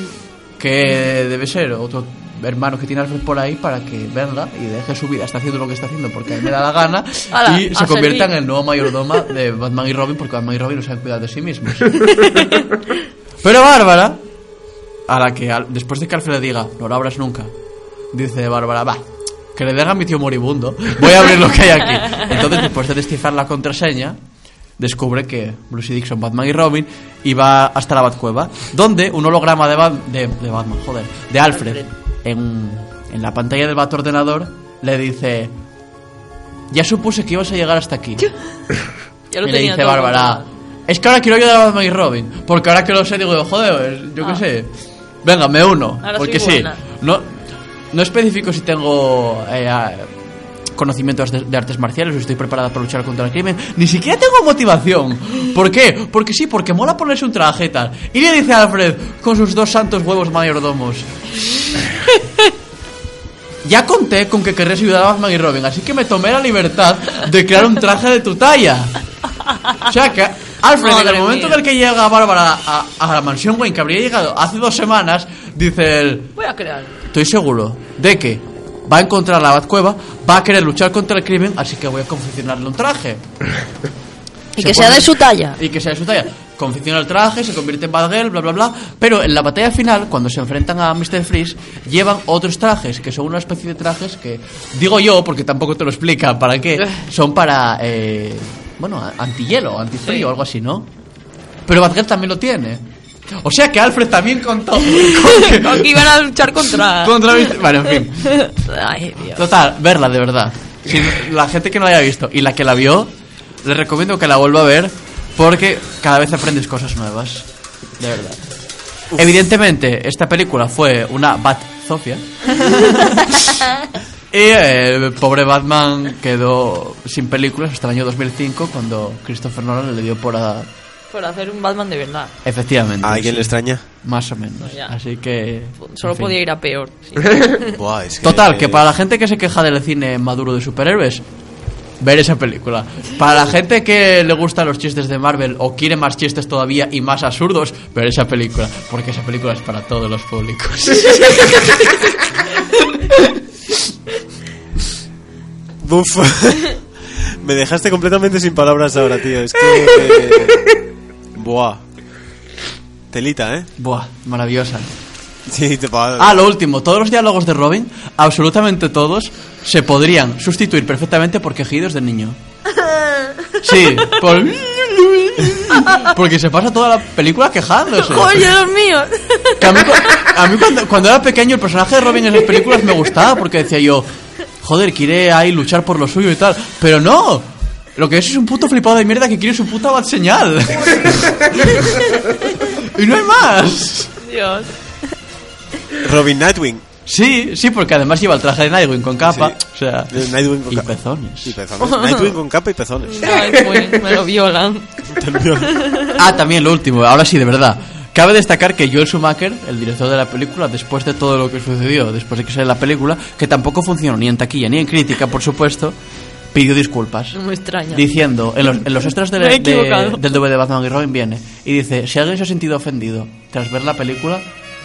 que debe ser otro hermano que tiene Alfred por ahí para que venga y deje su vida. Está haciendo lo que está haciendo porque a él me da la gana Ala, y se convierta en el nuevo mayordoma de Batman y Robin porque Batman y Robin no saben cuidar de sí mismos. Pero Bárbara, a la que después de que Alfred le diga, no lo abras nunca, dice Bárbara, va, que le den a mi tío moribundo, voy a abrir lo que hay aquí. Entonces, después de descifrar la contraseña, descubre que Bruce Dixon, Batman y Robin, iba hasta la Batcueva, donde un holograma de, de, de Batman, joder, de Alfred, Alfred. En, en la pantalla del Bat ordenador, le dice, ya supuse que ibas a llegar hasta aquí. Ya lo y le dice Bárbara, es que ahora quiero ayudar a Batman y Robin, porque ahora que lo sé digo, joder, yo qué Ah. sé, venga, me uno, Ahora porque sí, no, no especifico si tengo eh, conocimientos de, de artes marciales o estoy preparada para luchar contra el crimen, ni siquiera tengo motivación. ¿Por qué? Porque sí, porque mola ponerse un traje y tal. Y le dice a Alfred con sus dos santos huevos mayordomos. Ya conté con que querrías ayudar a Batman y Robin, así que me tomé la libertad de crear un traje de tu talla. O sea que Alfred, en el momento mía. en el que llega Bárbara a, a la mansión Wayne, que habría llegado hace dos semanas, dice él, Voy a crear. estoy seguro de que va a encontrar la Batcueva, va a querer luchar contra el crimen, así que voy a confeccionarle un traje. Y Se que sea de su talla. Y que sea de su talla. Confecciona el traje, se convierte en Batgirl, bla, bla, bla. Pero en la batalla final, cuando se enfrentan a Mr. Freeze, llevan otros trajes, que son una especie de trajes que, digo yo, porque tampoco te lo explica para qué, son para, eh, bueno, a- antihielo, antifrío, Sí. algo así, ¿no? Pero Batgirl también lo tiene. O sea que Alfred también contó con que- Aquí iban a luchar contra... contra. Bueno, en fin. Ay, Dios. Total, verla de verdad. Si la gente que no la haya visto y la que la vio, les recomiendo que la vuelva a ver porque cada vez aprendes cosas nuevas. De verdad. Evidentemente, esta película fue una Bat Zofia. Y eh, el pobre Batman quedó sin películas hasta el año 2005 cuando Christopher Nolan le dio por a... Por hacer un Batman de verdad. Efectivamente. ¿A alguien sí. le extraña? Más o menos. Ya. Así que... Solo en fin. podía ir a peor. sí. Buah, es que- Total, que para la gente que se queja del cine maduro de superhéroes, ver esa película. Para la gente que le gustan los chistes de Marvel o quiere más chistes todavía y más absurdos, ver esa película. Porque esa película es para todos los públicos. Buf. Me dejaste completamente sin palabras ahora, tío. Es que... eh, Buah. Telita, ¿eh? Buah, maravillosa. Sí, te Ah, lo último, todos los diálogos de Robin, absolutamente todos, se podrían sustituir perfectamente por quejidos de niño. Sí, por... Porque se pasa toda la película quejándose. ¡Oye, Dios mío! Que a mí, a mí cuando, cuando era pequeño el personaje de Robin en las películas me gustaba porque decía yo, joder, quiere ahí luchar por lo suyo y tal. Pero no, lo que es es un puto flipado de mierda que quiere su puta bad señal. y no hay más. Dios. Robin Nightwing. Sí, sí, porque además lleva el traje de Nightwing con capa, o sea, Nightwing con y capa. pezones. Y pezones. Nightwing con capa y pezones. Ay, pues, me lo violan. Ah, también lo último, ahora sí, de verdad. Cabe destacar que Joel Schumacher, el director de la película, después de todo lo que sucedió, después de que salió la película, que tampoco funcionó ni en taquilla ni en crítica, por supuesto, pidió disculpas. No me extraña. Diciendo, en los, en los extras de- de- del DVD de Batman y Robin viene y dice, si alguien se ha sentido ofendido tras ver la película,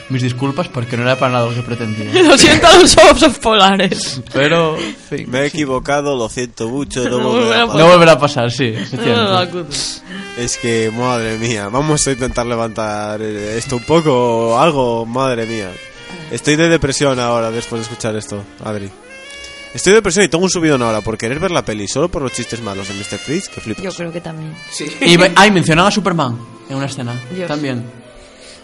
mis disculpas porque no era para nada lo que pretendía. Lo siento a los osos polares. Pero, en fin, Me he equivocado, lo siento mucho. No No volverá a pasar. no volverá a pasar, sí, efectivamente. Es que, madre mía, vamos a intentar levantar esto un poco o algo, madre mía. Estoy de depresión ahora después de escuchar esto, Adri. Estoy de depresión y tengo un subidón ahora por querer ver la peli solo por los chistes malos de Mr. Freeze, que flipas. Yo creo que también. Y me- ay, mencionaba a Superman en una escena. Dios. También.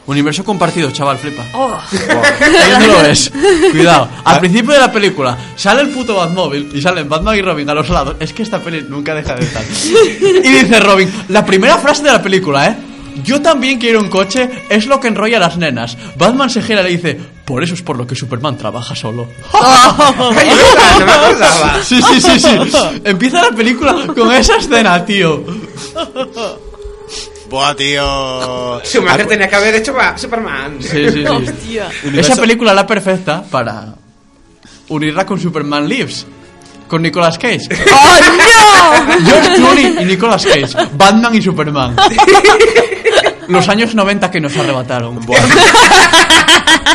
Universo compartido, chaval, flipa. Oh, Ahí donde lo ves. Cuidado. Al principio de la película sale el puto Batmóvil y salen Batman y Robin a los lados. Es que esta peli nunca deja de estar. Y dice Robin, la primera frase de la película, ¿eh? Yo también quiero un coche, es lo que enrolla a las nenas. Batman se gira y le dice, por eso es por lo que Superman trabaja solo. no me acordaba. Sí, sí, sí, sí. Empieza la película con esa escena, tío. Buah, tío. Schumacher tenía que haber hecho a Superman. Sí, sí, sí. Esa película es la perfecta para unirla con Superman Lives. Con Nicolas Cage. ¡Oh, no! George Clooney y Nicolas Cage. Batman y Superman. Los años 90 que nos arrebataron. Buah.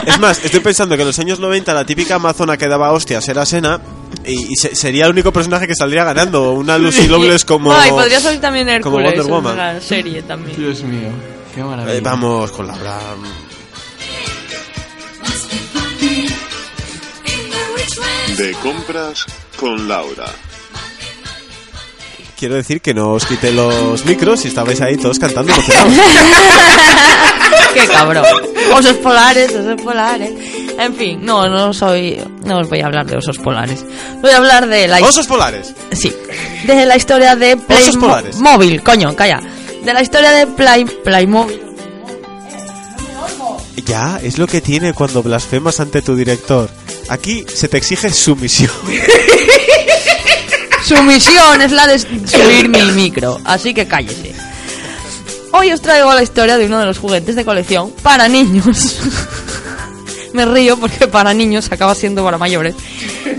Es más, estoy pensando que en los años 90 la típica amazona que daba hostias era Sena y, y se- sería el único personaje que saldría ganando. Una Lucy Lawless como... Ay, podría salir también como Hércules Wonder Woman. en la serie también. Dios mío. Qué maravilla. Eh, vamos con Laura. De compras con Laura. Quiero decir que no os quité los micros y estabais ahí todos cantando emocionados. ¡Qué cabrón! Osos polares, osos polares. En fin, no, no soy. No os voy a hablar de osos polares. Voy a hablar de la. ¡Osos polares! Sí. De la historia de Osos polares. Playmobil, coño, calla. De la historia de Play, Playmobil. Ya, es lo que tiene cuando blasfemas ante tu director. Aquí se te exige sumisión. Su misión es la de subir mi micro, así que cállese. Hoy os traigo la historia de uno de los juguetes de colección para niños. Me río porque para niños acaba siendo para mayores.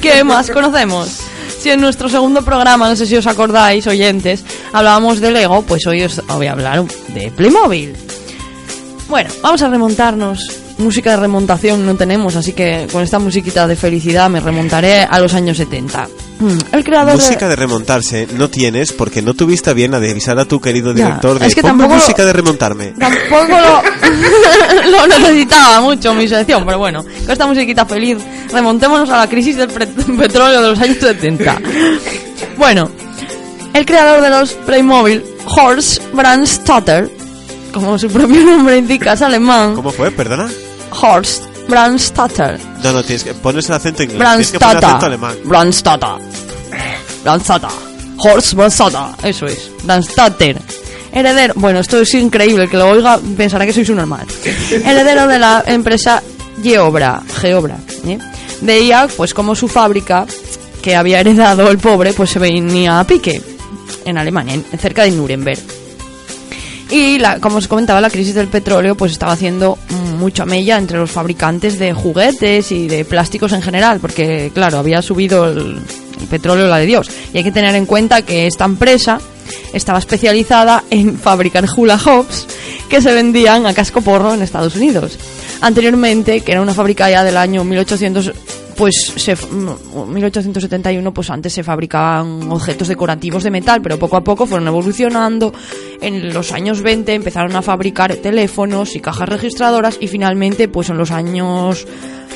¿Qué más conocemos? Si en nuestro segundo programa, no sé si os acordáis, oyentes, hablábamos de Lego, pues hoy os voy a hablar de Playmobil. Bueno, vamos a remontarnos. Música de remontación no tenemos, así que con esta musiquita de felicidad me remontaré a los años 70. Mm, El creador música de remontarse no tienes porque no tuviste bien a avisar a tu querido Ya, director de es que "Ponme tampoco- música de remontarme. Tampoco lo, lo necesitaba mucho mi sección, pero bueno, con esta musiquita feliz, remontémonos a la crisis del petróleo de los años 70. Bueno, el creador de los Playmobil, Horst Brandstatter, como su propio nombre indica, es alemán. ¿Cómo fue? ¿Perdona? Horst Brandstatter. No, no, tienes que pones el acento inglés. Brandstatter. Brandstatter. Brandstatter. Horst Brandstatter. Eso es. Brandstatter. Heredero. Bueno, esto es increíble. El que lo oiga pensará que sois un normal. Heredero de la empresa Geobra. Geobra. ¿eh? veía pues como su fábrica que había heredado el pobre pues se venía a pique en Alemania, en- cerca de Nuremberg. Y la- como os comentaba, la crisis del petróleo pues estaba haciendo mucha mella entre los fabricantes de juguetes y de plásticos en general, porque claro, había subido el, el petróleo la de Dios. Y hay que tener en cuenta que esta empresa estaba especializada en fabricar hula hoops que se vendían a casco porro en Estados Unidos. Anteriormente, que era una fábrica ya del año 1800 pues se, mm, 1871 pues antes se fabricaban objetos decorativos de metal pero poco a poco fueron evolucionando en los años 20 empezaron a fabricar teléfonos y cajas registradoras y finalmente pues en los años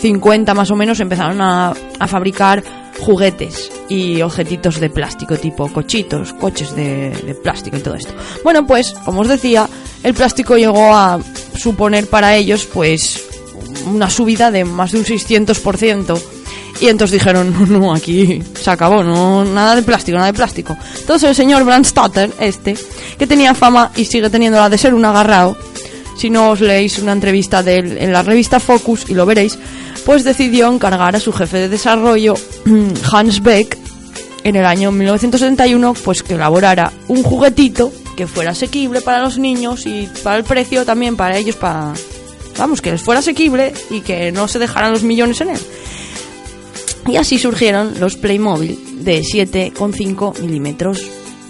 50 más o menos empezaron a, a fabricar juguetes y objetitos de plástico tipo cochitos, coches de, de plástico y todo esto. Bueno pues como os decía el plástico llegó a suponer para ellos pues una subida de más de un 600%. Y entonces dijeron, no, no, aquí se acabó, no, nada de plástico, nada de plástico. Entonces el señor Brandstatter, este, que tenía fama y sigue teniéndola de ser un agarrao, si no os leéis una entrevista de él en la revista Focus y lo veréis, pues decidió encargar a su jefe de desarrollo, Hans Beck, en el año 1971, pues que elaborara un juguetito que fuera asequible para los niños y para el precio también para ellos, para, vamos, que les fuera asequible y que no se dejaran los millones en él. Y así surgieron los Playmobil de 7,5 milímetros,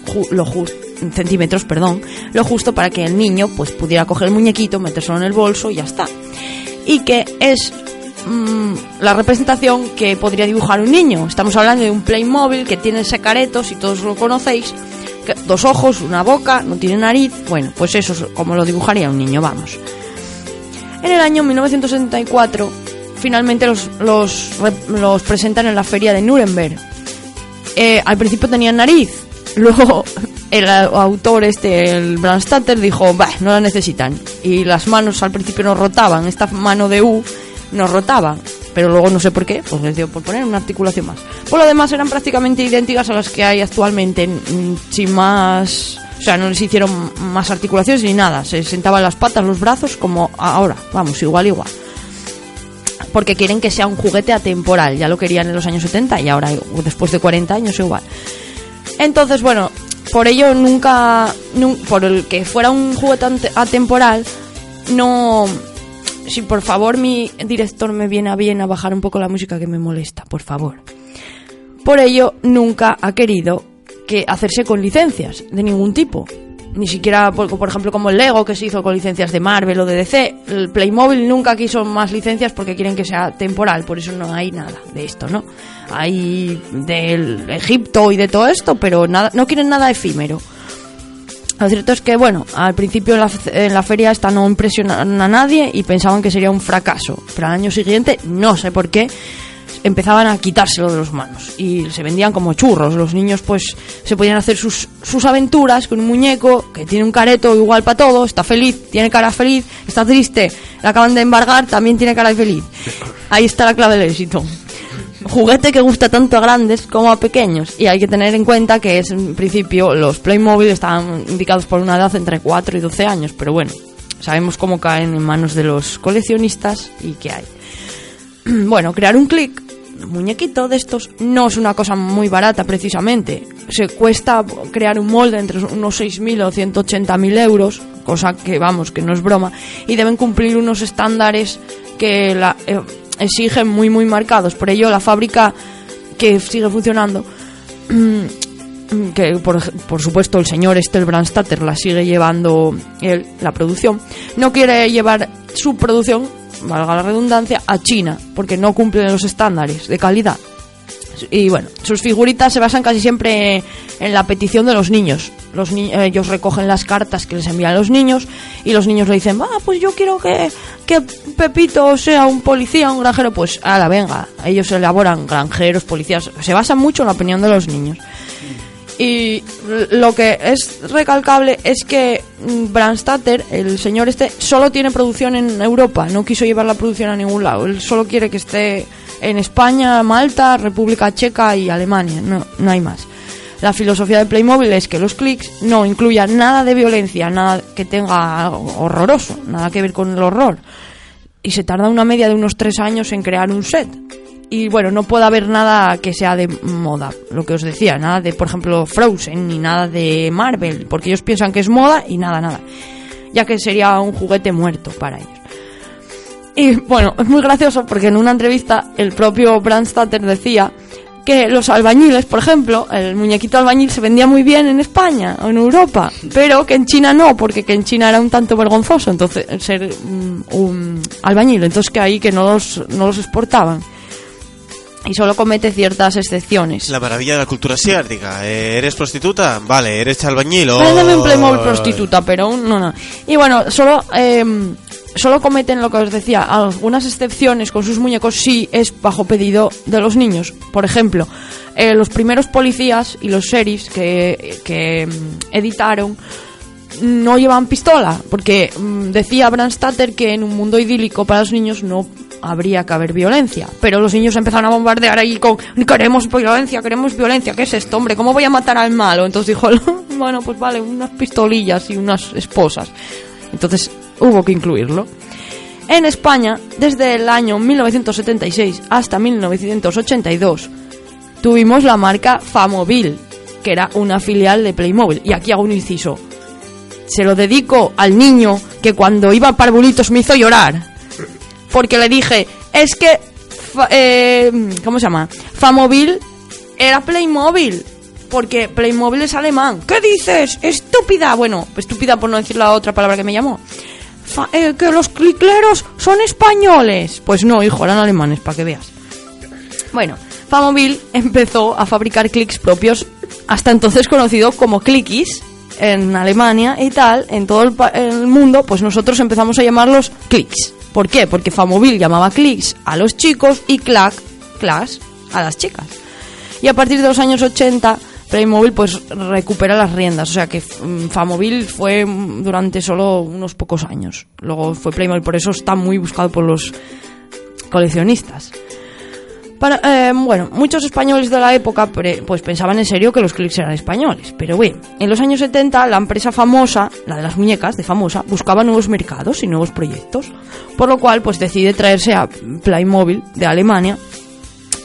ju- lo jus- centímetros, perdón, lo justo para que el niño pues pudiera coger el muñequito, metérselo en el bolso y ya está. Y que es mm, la representación que podría dibujar un niño. Estamos hablando de un Playmobil que tiene secaretos y todos lo conocéis, dos ojos, una boca, no tiene nariz. Bueno, pues eso es como lo dibujaría un niño, vamos. En el año 1964, finalmente los, los, presentan en la feria de Nuremberg. Eh, al principio tenían nariz, luego el autor, este, el Brandstatter, dijo, bah, no la necesitan. Y las manos al principio no rotaban, esta mano de U no rotaba. Pero luego no sé por qué, pues les dio por poner una articulación más. Por lo demás eran prácticamente idénticas a las que hay actualmente, sin más... O sea, no les hicieron más articulaciones ni nada. Se sentaban las patas, los brazos, como ahora. Vamos, igual, igual porque quieren que sea un juguete atemporal. Ya lo querían en los años 70 y ahora, después de 40 años, igual. Entonces, bueno, por ello nunca, nun- por el que fuera un juguete atemporal, no... Si por favor mi director me viene a bien a bajar un poco la música que me molesta, por favor. Por ello nunca ha querido que hacerse con licencias de ningún tipo. Ni siquiera, por, ejemplo, como el Lego, que se hizo con licencias de Marvel o de DC. El Playmobil nunca quiso más licencias porque quieren que sea temporal. Por eso no hay nada de esto, ¿no? Hay del Egipto y de todo esto, pero nada, no quieren nada efímero. Lo cierto es que, bueno, al principio la, en la feria esta no impresionaron a nadie y pensaban que sería un fracaso. Pero al año siguiente, no sé por qué, empezaban a quitárselo de las manos y se vendían como churros. Los niños pues se podían hacer sus, sus aventuras con un muñeco que tiene un careto igual para todo, está feliz, tiene cara feliz, está triste, le acaban de embargar, también tiene cara feliz. Ahí está la clave del éxito. Juguete que gusta tanto a grandes como a pequeños y hay que tener en cuenta que es en principio los Playmobil estaban indicados por una edad entre 4 y 12 años, pero bueno, sabemos cómo caen en manos de los coleccionistas y qué hay. bueno, crear un click, un muñequito de estos, no es una cosa muy barata precisamente. Se cuesta crear un molde entre unos 6.000 o 180.000 euros, cosa que vamos, que no es broma, y deben cumplir unos estándares que la, eh, exigen muy, muy marcados. Por ello, la fábrica que sigue funcionando que por, por supuesto el señor Estel Brandstatter la sigue llevando la producción, no quiere llevar su producción, valga la redundancia, a China, porque no cumple los estándares de calidad. Y bueno, sus figuritas se basan casi siempre en la petición de los niños. Los ni- ellos recogen las cartas que les envían los niños y los niños le dicen, ah, pues yo quiero que, que Pepito sea un policía, un granjero. Pues, la venga, ellos elaboran granjeros, policías. Se basan mucho en la opinión de los niños. Y lo que es recalcable es que mm, Brandstatter, el señor este, solo tiene producción en Europa, no quiso llevar la producción a ningún lado. Él solo quiere que esté en España, Malta, República Checa y Alemania, no, no hay más. La filosofía de Playmobil es que los clics no incluyan nada de violencia, nada que tenga horroroso, nada que ver con el horror. Y se tarda una media de unos tres años en crear un set. Y bueno, no puede haber nada que sea de moda, lo que os decía, nada de, por ejemplo, Frozen, ni nada de Marvel, porque ellos piensan que es moda y nada, nada, ya que sería un juguete muerto para ellos. Y bueno, es muy gracioso porque en una entrevista el propio Brandstatter decía que los albañiles, por ejemplo, el muñequito albañil se vendía muy bien en España o en Europa, pero que en China no, porque que en China era un tanto vergonzoso entonces ser mm, un albañil, entonces que ahí que no los, no los exportaban. Y solo comete ciertas excepciones. La maravilla de la cultura asiática. Eh, ¿Eres prostituta? Vale. ¿Eres albañil? Véndeme un Playmobil prostituta, pero un- no, no. Y bueno, solo, eh, solo cometen lo que os decía, algunas excepciones con sus muñecos sí es bajo pedido de los niños. Por ejemplo, eh, los primeros policías y los sheriffs que, que mm, editaron no llevan pistola, porque mm, decía Brandstatter que en un mundo idílico para los niños no habría que haber violencia. Pero los niños empezaron a bombardear ahí con queremos violencia, queremos violencia, ¿qué es esto, hombre? ¿Cómo voy a matar al malo? Entonces dijo, bueno, pues vale, unas pistolillas y unas esposas. Entonces hubo que incluirlo. En España, desde el año 1976 hasta 1982, tuvimos la marca Famovil, que era una filial de Playmobil. Y aquí hago un inciso. Se lo dedico al niño que cuando iba a Parvulitos me hizo llorar. Porque le dije, es que... eh, ¿Cómo se llama? Famovil era Playmobil. Porque Playmobil es alemán. ¿Qué dices? Estúpida. Bueno, estúpida por no decir la otra palabra que me llamó. Fa- eh, que los clicleros son españoles. Pues no, hijo, eran alemanes, para que veas. Bueno, Famobil empezó a fabricar clics propios, hasta entonces conocido como Clickies, en Alemania y tal, en todo el, el mundo, pues nosotros empezamos a llamarlos clics. ¿Por qué? Porque Famobil llamaba clics a los chicos y clack, class, a las chicas. Y a partir de los años 80, Playmobil pues recupera las riendas. O sea que mm, Famobil fue mm, durante solo unos pocos años. Luego fue Playmobil, por eso está muy buscado por los coleccionistas. Eh, bueno, muchos españoles de la época pre- pues pensaban en serio que los clics eran españoles, pero bueno, en los años 70 la empresa famosa, la de las muñecas de famosa, buscaba nuevos mercados y nuevos proyectos, por lo cual pues decide traerse a Playmobil de Alemania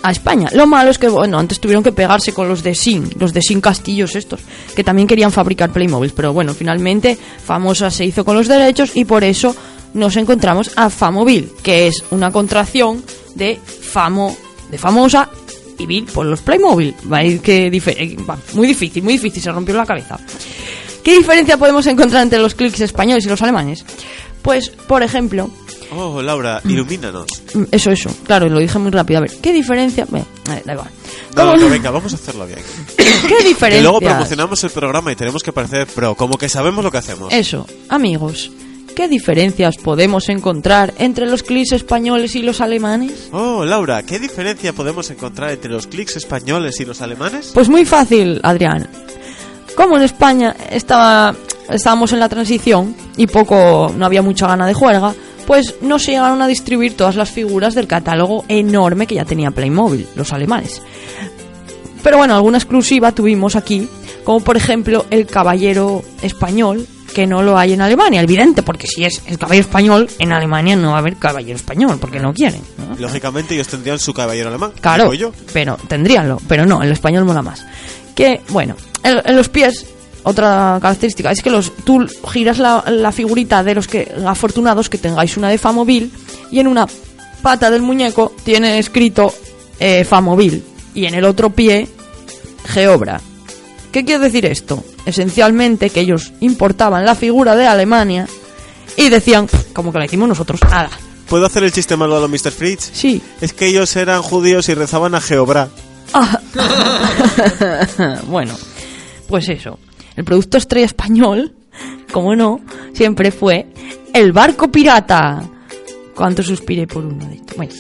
a España. Lo malo es que, bueno, antes tuvieron que pegarse con los de Sin, los de Sin Castillos estos, que también querían fabricar Playmobil, pero bueno, finalmente Famosa se hizo con los derechos y por eso nos encontramos a Famobil, que es una contracción de Famo, de Famosa y Bill por los Playmobil. Va a ir que eh, muy difícil, muy difícil, se rompió la cabeza. ¿Qué diferencia podemos encontrar entre los clics españoles y los alemanes? Pues, por ejemplo, Oh, Laura, ilumínanos. Mm, Eso, eso, claro, lo dije muy rápido. A ver, ¿qué diferencia? Bueno, eh, da igual. No, ¿Cómo- no, venga, vamos a hacerlo bien. ¿Qué diferencia? luego promocionamos el programa y tenemos que parecer pro, como que sabemos lo que hacemos. Eso, amigos, ¿qué diferencias podemos encontrar entre los clics españoles y los alemanes? Oh, Laura, ¿qué diferencia podemos encontrar entre los clics españoles y los alemanes? Pues muy fácil, Adrián. Como en España estaba, estábamos en la transición y poco, no había mucha gana de juerga, pues no se llegaron a distribuir todas las figuras del catálogo enorme que ya tenía Playmobil, los alemanes. Pero bueno, alguna exclusiva tuvimos aquí, como por ejemplo el caballero español, que no lo hay en Alemania, evidente, porque si es el caballero español, en Alemania no va a haber caballero español, porque no quieren. ¿no? Lógicamente ellos tendrían su caballero alemán. Claro, yo. pero tendríanlo, pero no, el español mola más. Que, bueno, en, en los pies, otra característica es que los tú giras la, la figurita de los que afortunados que tengáis una de Famobil y en una pata del muñeco tiene escrito eh, Famobil y en el otro pie Geobra. ¿Qué quiere decir esto? Esencialmente que ellos importaban la figura de Alemania y decían, como que la hicimos nosotros, nada. ¿Puedo hacer el chiste malvado, Mr. Fritz? Sí, Es que ellos eran judíos y rezaban a Jehová. bueno, pues eso. El producto estrella español, como no, siempre fue el barco pirata. ¿Cuánto suspiré por uno de estos? Bueno,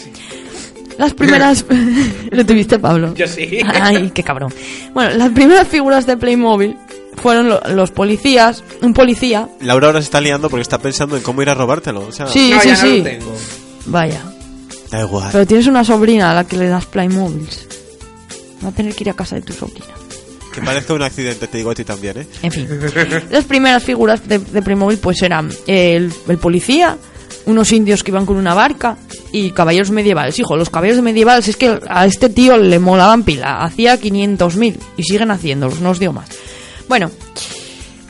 las primeras... ¿Lo tuviste, Pablo? Yo sí. Ay, qué cabrón. Bueno, las primeras figuras de Playmobil fueron lo- los policías, un policía. Laura ahora se está liando porque está pensando en cómo ir a robártelo. O sea, Sí, no, sí, ya no sí. lo tengo. Vaya. da igual. Pero tienes una sobrina a la que le das Playmobiles. Va a tener que ir a casa de tu sobrina. Que parezca un accidente, te digo a ti también, ¿eh? En fin, las primeras figuras de, de Playmobil pues eran el, el policía, unos indios que iban con una barca y caballeros medievales. Hijo, los caballeros medievales es que a este tío le molaban pila. Hacía 500.000 y siguen haciéndolos, no os digo más. Bueno,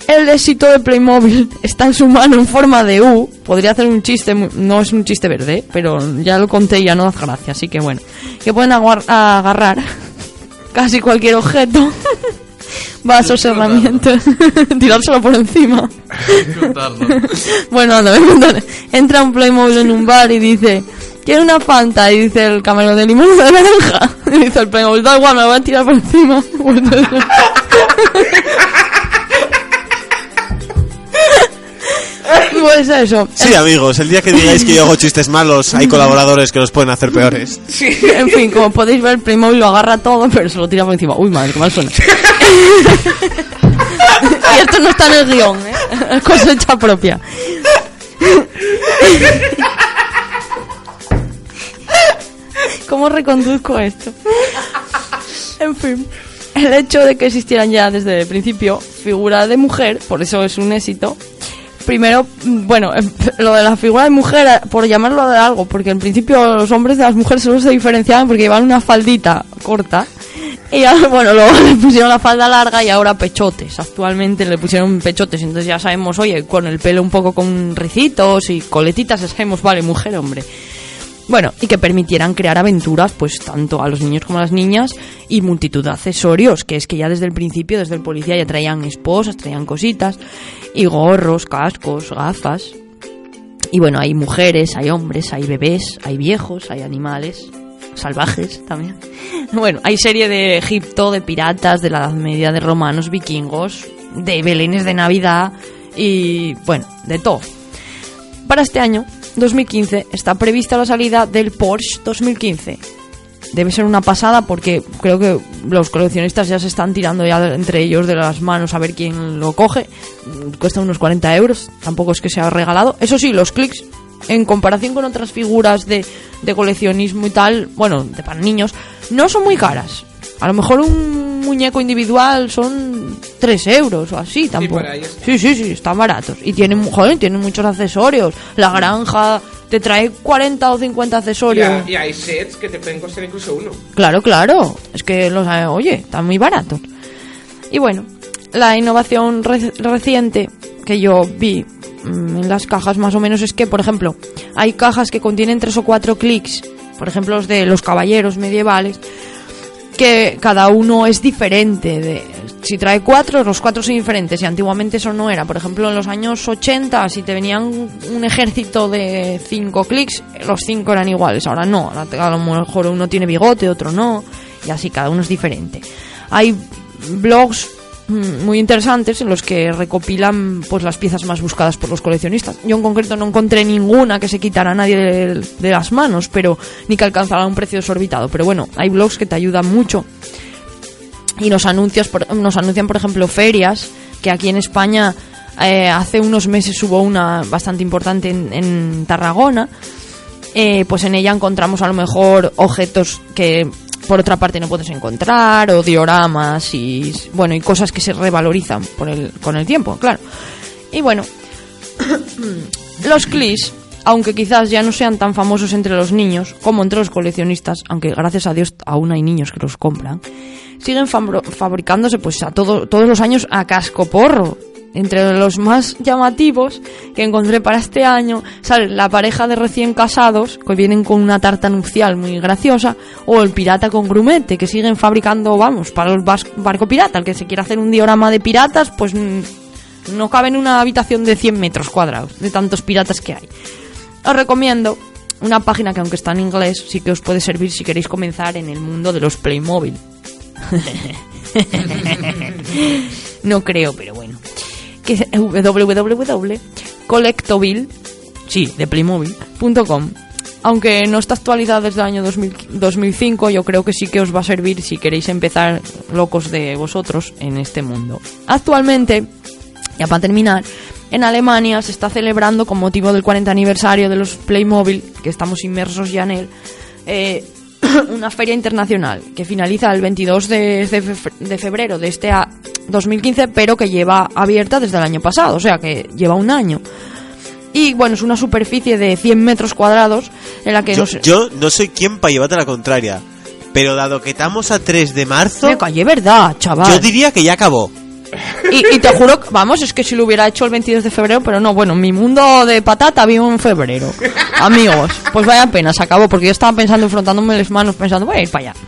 el éxito de Playmobil está en su mano en forma de U. Podría hacer un chiste, no es un chiste verde, pero ya lo conté y ya no hace gracia, así que bueno. Que pueden agarrar casi cualquier objeto, vasos, herramientas, tirárselo por encima. Bueno, a contar. Entra un Playmobil en un bar y dice, quiero una Fanta. Y dice el camarero de limón de naranja. Y dice el Playmobil, da igual, me lo a tirar por encima. Pues eso. Sí, amigos, el día que digáis que yo hago chistes malos, hay colaboradores que los pueden hacer peores. En fin, como podéis ver, el Playmobil lo agarra todo, pero se lo tira por encima. Uy, madre, qué mal suena. y esto no está en el guion, ¿eh? Es cosecha propia. ¿Cómo reconduzco esto? En fin, el hecho de que existieran ya desde el principio figura de mujer, por eso es un éxito. Primero, mm, bueno, em, lo de la figura de mujer, eh, por llamarlo de algo, porque en principio los hombres de las mujeres solo se diferenciaban porque llevaban una faldita corta. Y bueno, luego le pusieron la falda larga y ahora pechotes. Actualmente le pusieron pechotes, entonces ya sabemos, oye, con el pelo un poco con ricitos y coletitas, sabemos, vale, mujer, hombre. Bueno, y que permitieran crear aventuras, pues tanto a los niños como a las niñas, y multitud de accesorios, que es que ya desde el principio, desde el policía, ya traían esposas, traían cositas, y gorros, cascos, gafas. Y bueno, hay mujeres, hay hombres, hay bebés, hay viejos, hay animales, salvajes también. Bueno, hay serie de Egipto, de piratas, de la Edad Media, de romanos, vikingos, de belenes de Navidad, y bueno, de todo. Para este año, 2015, está prevista la salida del Porsche 2015. Debe ser una pasada porque creo que los coleccionistas ya se están tirando ya entre ellos de las manos a ver quién lo coge. Cuesta unos 40 euros, tampoco es que sea regalado. Eso sí, los clics, en comparación con otras figuras de, de coleccionismo y tal, bueno, de para niños, no son muy caras. A lo mejor un muñeco individual son 3 euros o así, tampoco. Sí, sí, sí, están baratos. Y tienen, joder, tienen muchos accesorios. La granja te trae 40 o 50 Y, accesorios. y hay sets que te pueden costar incluso uno. Claro, claro. Es que los, eh, oye, están muy baratos. Y bueno, la innovación re- reciente que yo vi mm, en las cajas más o menos es que, por ejemplo, hay cajas que contienen tres o cuatro clics, por ejemplo los de los caballeros medievales, que cada uno es diferente. De, si trae cuatro, los cuatro son diferentes. Y antiguamente eso no era. Por ejemplo, en los años 80, si te venían un ejército de cinco clics, los cinco eran iguales. Ahora no. A lo mejor uno tiene bigote, otro no. Y así cada uno es diferente. Hay blogs muy interesantes en los que recopilan pues las piezas más buscadas por los coleccionistas. Yo en concreto no encontré ninguna que se quitara a nadie de, las manos, pero ni que alcanzara un precio desorbitado. Pero bueno, hay blogs que te ayudan mucho y nos anuncios por- nos anuncian por ejemplo ferias que aquí en España eh, hace unos meses hubo una bastante importante en, en Tarragona eh, pues en ella encontramos a lo mejor objetos que por otra parte no puedes encontrar o dioramas y bueno y cosas que se revalorizan el, con el tiempo claro y bueno los clis aunque quizás ya no sean tan famosos entre los niños como entre los coleccionistas, aunque gracias a Dios aún hay niños que los compran, siguen fabricándose pues a todo- todos los años a casco porro. Entre los más llamativos que encontré para este año sale la pareja de recién casados que vienen con una tarta nupcial muy graciosa o el pirata con grumete que siguen fabricando, vamos, para bas- barco pirata. El que se quiera hacer un diorama de piratas, pues mm, no cabe en una habitación de 100 metros cuadrados de tantos piratas que hay. Os recomiendo una página que aunque está en inglés sí que os puede servir si queréis comenzar en el mundo de los Playmobil. no creo, pero bueno. Que es. Aunque no está actualizada desde el año 2000 2005, yo creo que sí que os va a servir si queréis empezar locos de vosotros en este mundo. Actualmente, ya para terminar, en Alemania se está celebrando con motivo del 40 aniversario de los Playmobil, que estamos inmersos ya en él, eh, una feria internacional que finaliza el 22 de, de fe- de febrero de este a- 2015, pero que lleva abierta desde el año pasado, o sea que lleva un año. Y bueno, es una superficie de 100 metros cuadrados en la que Yo, nos... yo no soy quien para llevarte la contraria. Pero dado que estamos a 3 de marzo, Me callé, ¿verdad, chaval? yo diría que ya acabó. Y, y te juro, vamos, es que si lo hubiera hecho el 22 de febrero, pero no, bueno, mi mundo de patata vivo en febrero. Amigos, pues vaya pena, se acabó, porque yo estaba pensando, enfrentándome las manos, pensando, voy a ir para allá.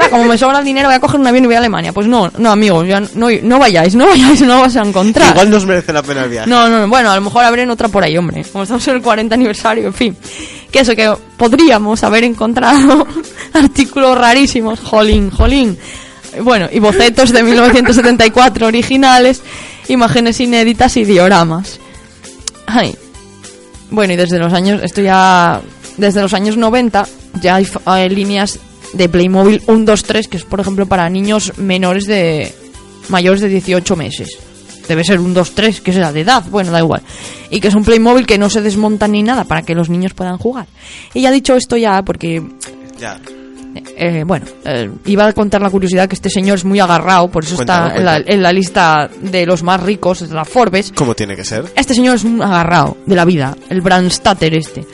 Va, como me sobra el dinero, voy a coger un avión y voy a Alemania. Pues no, no, amigos, ya no, no vayáis, no vayáis, no vas a encontrar. Igual nos merece la pena el viaje. No, no, no, bueno, a lo mejor habré en otra por ahí, hombre. Como estamos en el 40 aniversario, en fin. Que eso, que podríamos haber encontrado artículos rarísimos, jolín, jolín. Bueno, y bocetos de 1974 originales, imágenes inéditas y dioramas. Ay. Bueno, y desde los años, esto ya, desde los años 90, ya hay, líneas de Playmobil 1, 2, 3, que es, por ejemplo, para niños menores de, mayores de 18 meses. Debe ser un 2, 3, que será de edad, bueno, da igual. Y que es un Playmobil que no se desmonta ni nada para que los niños puedan jugar. Y ya dicho esto ya, porque Ya. Eh, bueno, eh, iba a contar la curiosidad que este señor es muy agarrado, por eso Cuéntalo, está en la, en la lista de los más ricos, de la Forbes. ¿Cómo tiene que ser? Este señor es un agarrado de la vida, el Brandstatter este.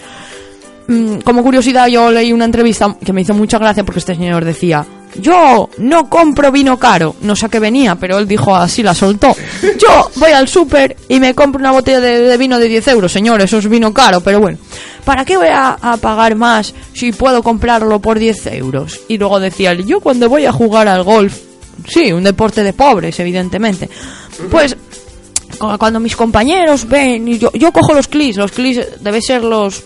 Mm, como curiosidad, yo leí una entrevista que me hizo mucha gracia porque este señor decía: Yo no compro vino caro. No sé a qué venía, pero él dijo así, la soltó. Yo voy al súper y me compro una botella de, de vino de 10 euros, señor, eso es vino caro, pero bueno. ¿Para qué voy a, pagar más si puedo comprarlo por 10 euros? Y luego decía Yo cuando voy a jugar al golf, sí, un deporte de pobres, evidentemente. Pues cu- cuando mis compañeros ven y yo, yo cojo los clis, los clis debe ser los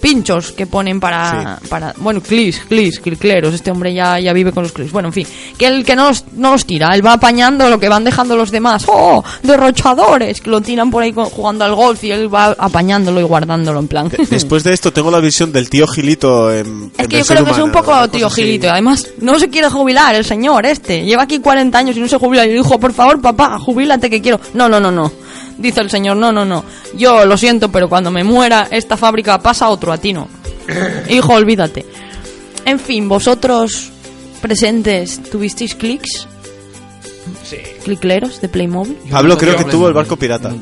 pinchos que ponen para, para bueno, clis, clis, clicleros, este hombre ya, ya vive con los clis. Bueno, en fin, que el que no los, no los tira, él va apañando lo que van dejando los demás. ¡Oh! Derrochadores, que lo tiran por ahí con- jugando al golf y él va apañándolo y guardándolo en plan. Después de esto tengo la visión del tío Gilito en, Es en que yo creo que es un poco tío cosa así. Gilito. Además, no se quiere jubilar el señor este. Lleva aquí 40 años y no se jubila. Y dijo, por favor, papá, jubílate que quiero. No, no, no, no. Dice el señor, no, no, no. Yo lo siento, pero cuando me muera esta fábrica pasa a otro, a ti no. Hijo, olvídate. En fin, vosotros presentes, ¿tuvisteis clics? Sí. ¿Clicleros de Playmobil? Pablo creo que tuvo el barco pirata.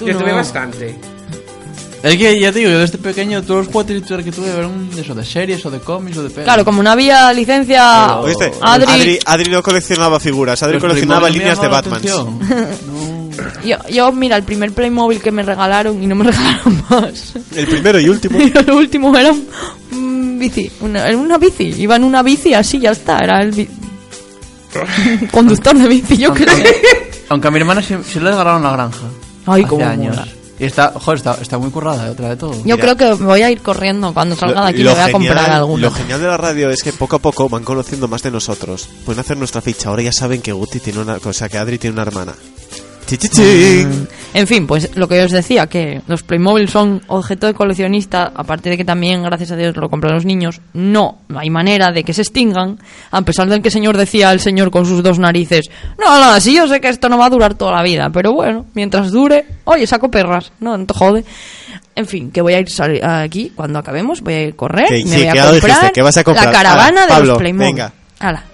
Yo no. tuve bastante. Es que ya te digo, yo desde pequeño todos los juguetes que tuve eran de eso, de series o de cómics o de pelis. Claro, como no había licencia, ¿Oíste? Adri, Adri, Adri no coleccionaba figuras, Adri Los coleccionaba líneas de Batman. atención. yo, yo, mira, el primer Playmobil que me regalaron y no me regalaron más. El primero y último. Y el último era un, un bici, una, era una bici, iba en una bici así, ya está, era el bi- conductor de bici, yo creo. Aunque a mi hermana sí, sí le regalaron la granja. Ay, hace cómo años. mola. Y está, joder, está, está muy currada, otra de todo. Yo creo que me voy a ir corriendo cuando salga de aquí, me voy a comprar alguna. lo genial de la radio es que poco a poco van conociendo más de nosotros. Pueden hacer nuestra ficha. Ahora ya saben que Guti tiene una, o sea, que Adri tiene una hermana. Chichichín. En fin, pues lo que os decía, que los Playmobil son objeto de coleccionista, aparte de que también, gracias a Dios, lo compran los niños, no, no hay manera de que se extingan, a pesar del que el señor decía el señor con sus dos narices, no, no, sí yo sé que esto no va a durar toda la vida, pero bueno, mientras dure, oye, saco perras, no, no te jode. En fin, que voy a ir aquí, cuando acabemos, voy a ir a correr, Que- me sí, voy a comprar, dijiste, que vas a comprar. la caravana Hala, de Pablo, los Playmobil. venga. Hala.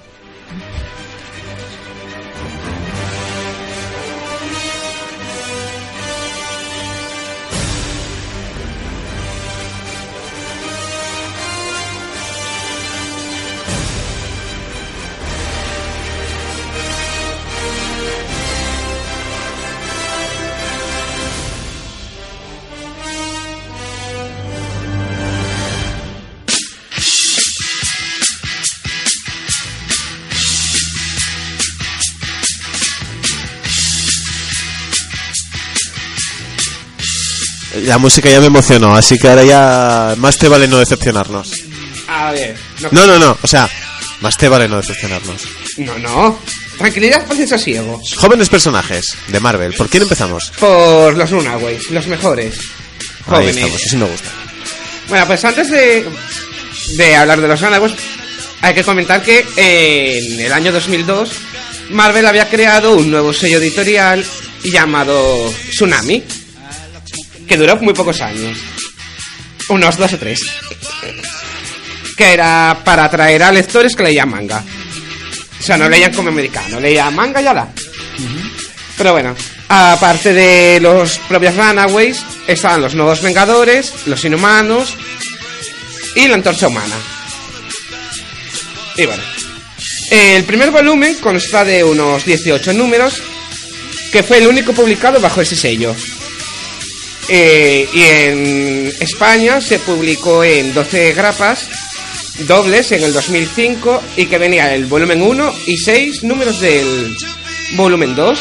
La música ya me emocionó, así que ahora ya más te vale no decepcionarnos. A ver. No, No, no, no, o sea, más te vale no decepcionarnos. no. no. Tranquilidad, paz y sosiego. Jóvenes personajes de Marvel, ¿por quién empezamos? Por los Runaways, los mejores. Ahí Jóvenes. estamos, así me gusta. Bueno, pues antes de, de hablar de los Runaways, hay que comentar que en el año 2002 Marvel había creado un nuevo sello editorial llamado Tsunami, que duró muy pocos años, unos dos o tres, que era para atraer a lectores que leían manga. O sea, no leían como americano, leían manga y ala. Pero bueno, aparte de los propios Runaways, estaban los Nuevos Vengadores, los Inhumanos y la antorcha humana. Y bueno, el primer volumen consta de unos 18 números, que fue el único publicado bajo ese sello. Eh, y en España se publicó en 12 grapas dobles en el 2005 y que venía el volumen 1 y 6 números del volumen 2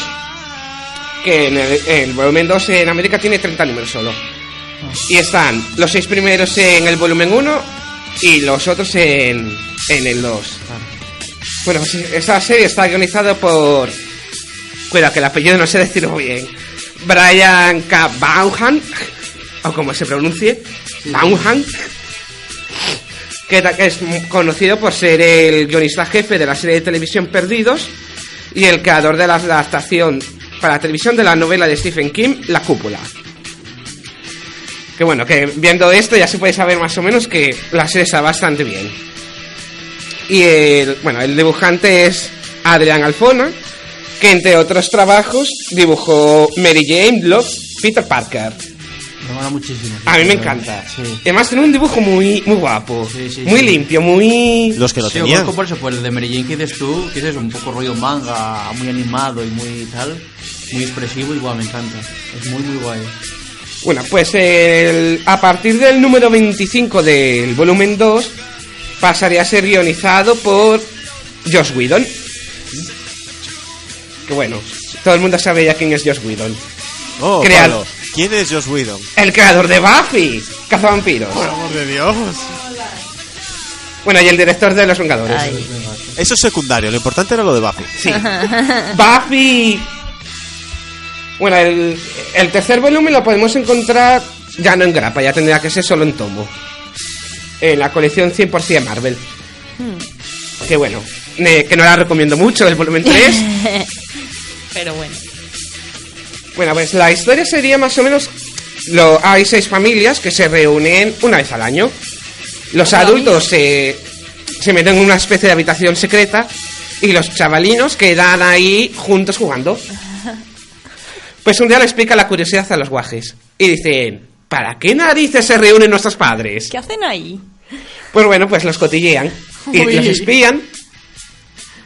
que en el, el volumen 2 en América tiene 30 números solo. Y están los 6 primeros en el volumen 1 y los otros en, en el 2 bueno pues esta serie está guionizada por cuidado que el apellido no sé decirlo bien Brian K. O como se pronuncie Vaughan que, es conocido por ser el guionista jefe de la serie de televisión Perdidos y el creador de la adaptación para televisión de la novela de Stephen King, La Cúpula. Que bueno, que viendo esto ya se puede saber más o menos que la serie está bastante bien. Y el, bueno, el dibujante es Adrián Alfona, que entre otros trabajos dibujó Mary Jane, Love, Peter Parker. Me mola muchísimo. A mí me encanta. Sí. Además tiene un dibujo muy, muy guapo, Sí, sí, muy sí. limpio, muy... Los que lo Sí, yo tenían. conozco por eso, por el de Mary Jane que dices tú, que es un poco rollo manga, muy animado y muy tal, muy expresivo, igual me encanta. Es muy, muy guay. Bueno, pues el- a partir del número 25 del volumen 2 pasaría a ser guionizado por Josh Whedon. Que bueno, todo el mundo sabe ya quién es Josh Whedon. Oh, Pablo, ¿quién es Josh Whedon? El creador de Buffy, Cazavampiros. Por amor de Dios. Bueno, y el director de Los Vengadores. Eso es secundario, lo importante era lo de Buffy. Sí. Buffy. Bueno, el, el tercer volumen lo podemos encontrar ya no en grapa, ya tendría que ser solo en tomo. En la colección 100% Marvel. Que bueno, eh, que no la recomiendo mucho, el volumen 3. Pero bueno. bueno, pues la historia sería más o menos... Lo, hay seis familias que se reúnen una vez al año. Los Hola, adultos se, se meten en una especie de habitación secreta y los chavalinos quedan ahí juntos jugando. Pues un día le explica la curiosidad a los guajes y dicen, ¿para qué narices se reúnen nuestros padres? ¿Qué hacen ahí? Pues bueno, pues los cotillean y Uy. los espían.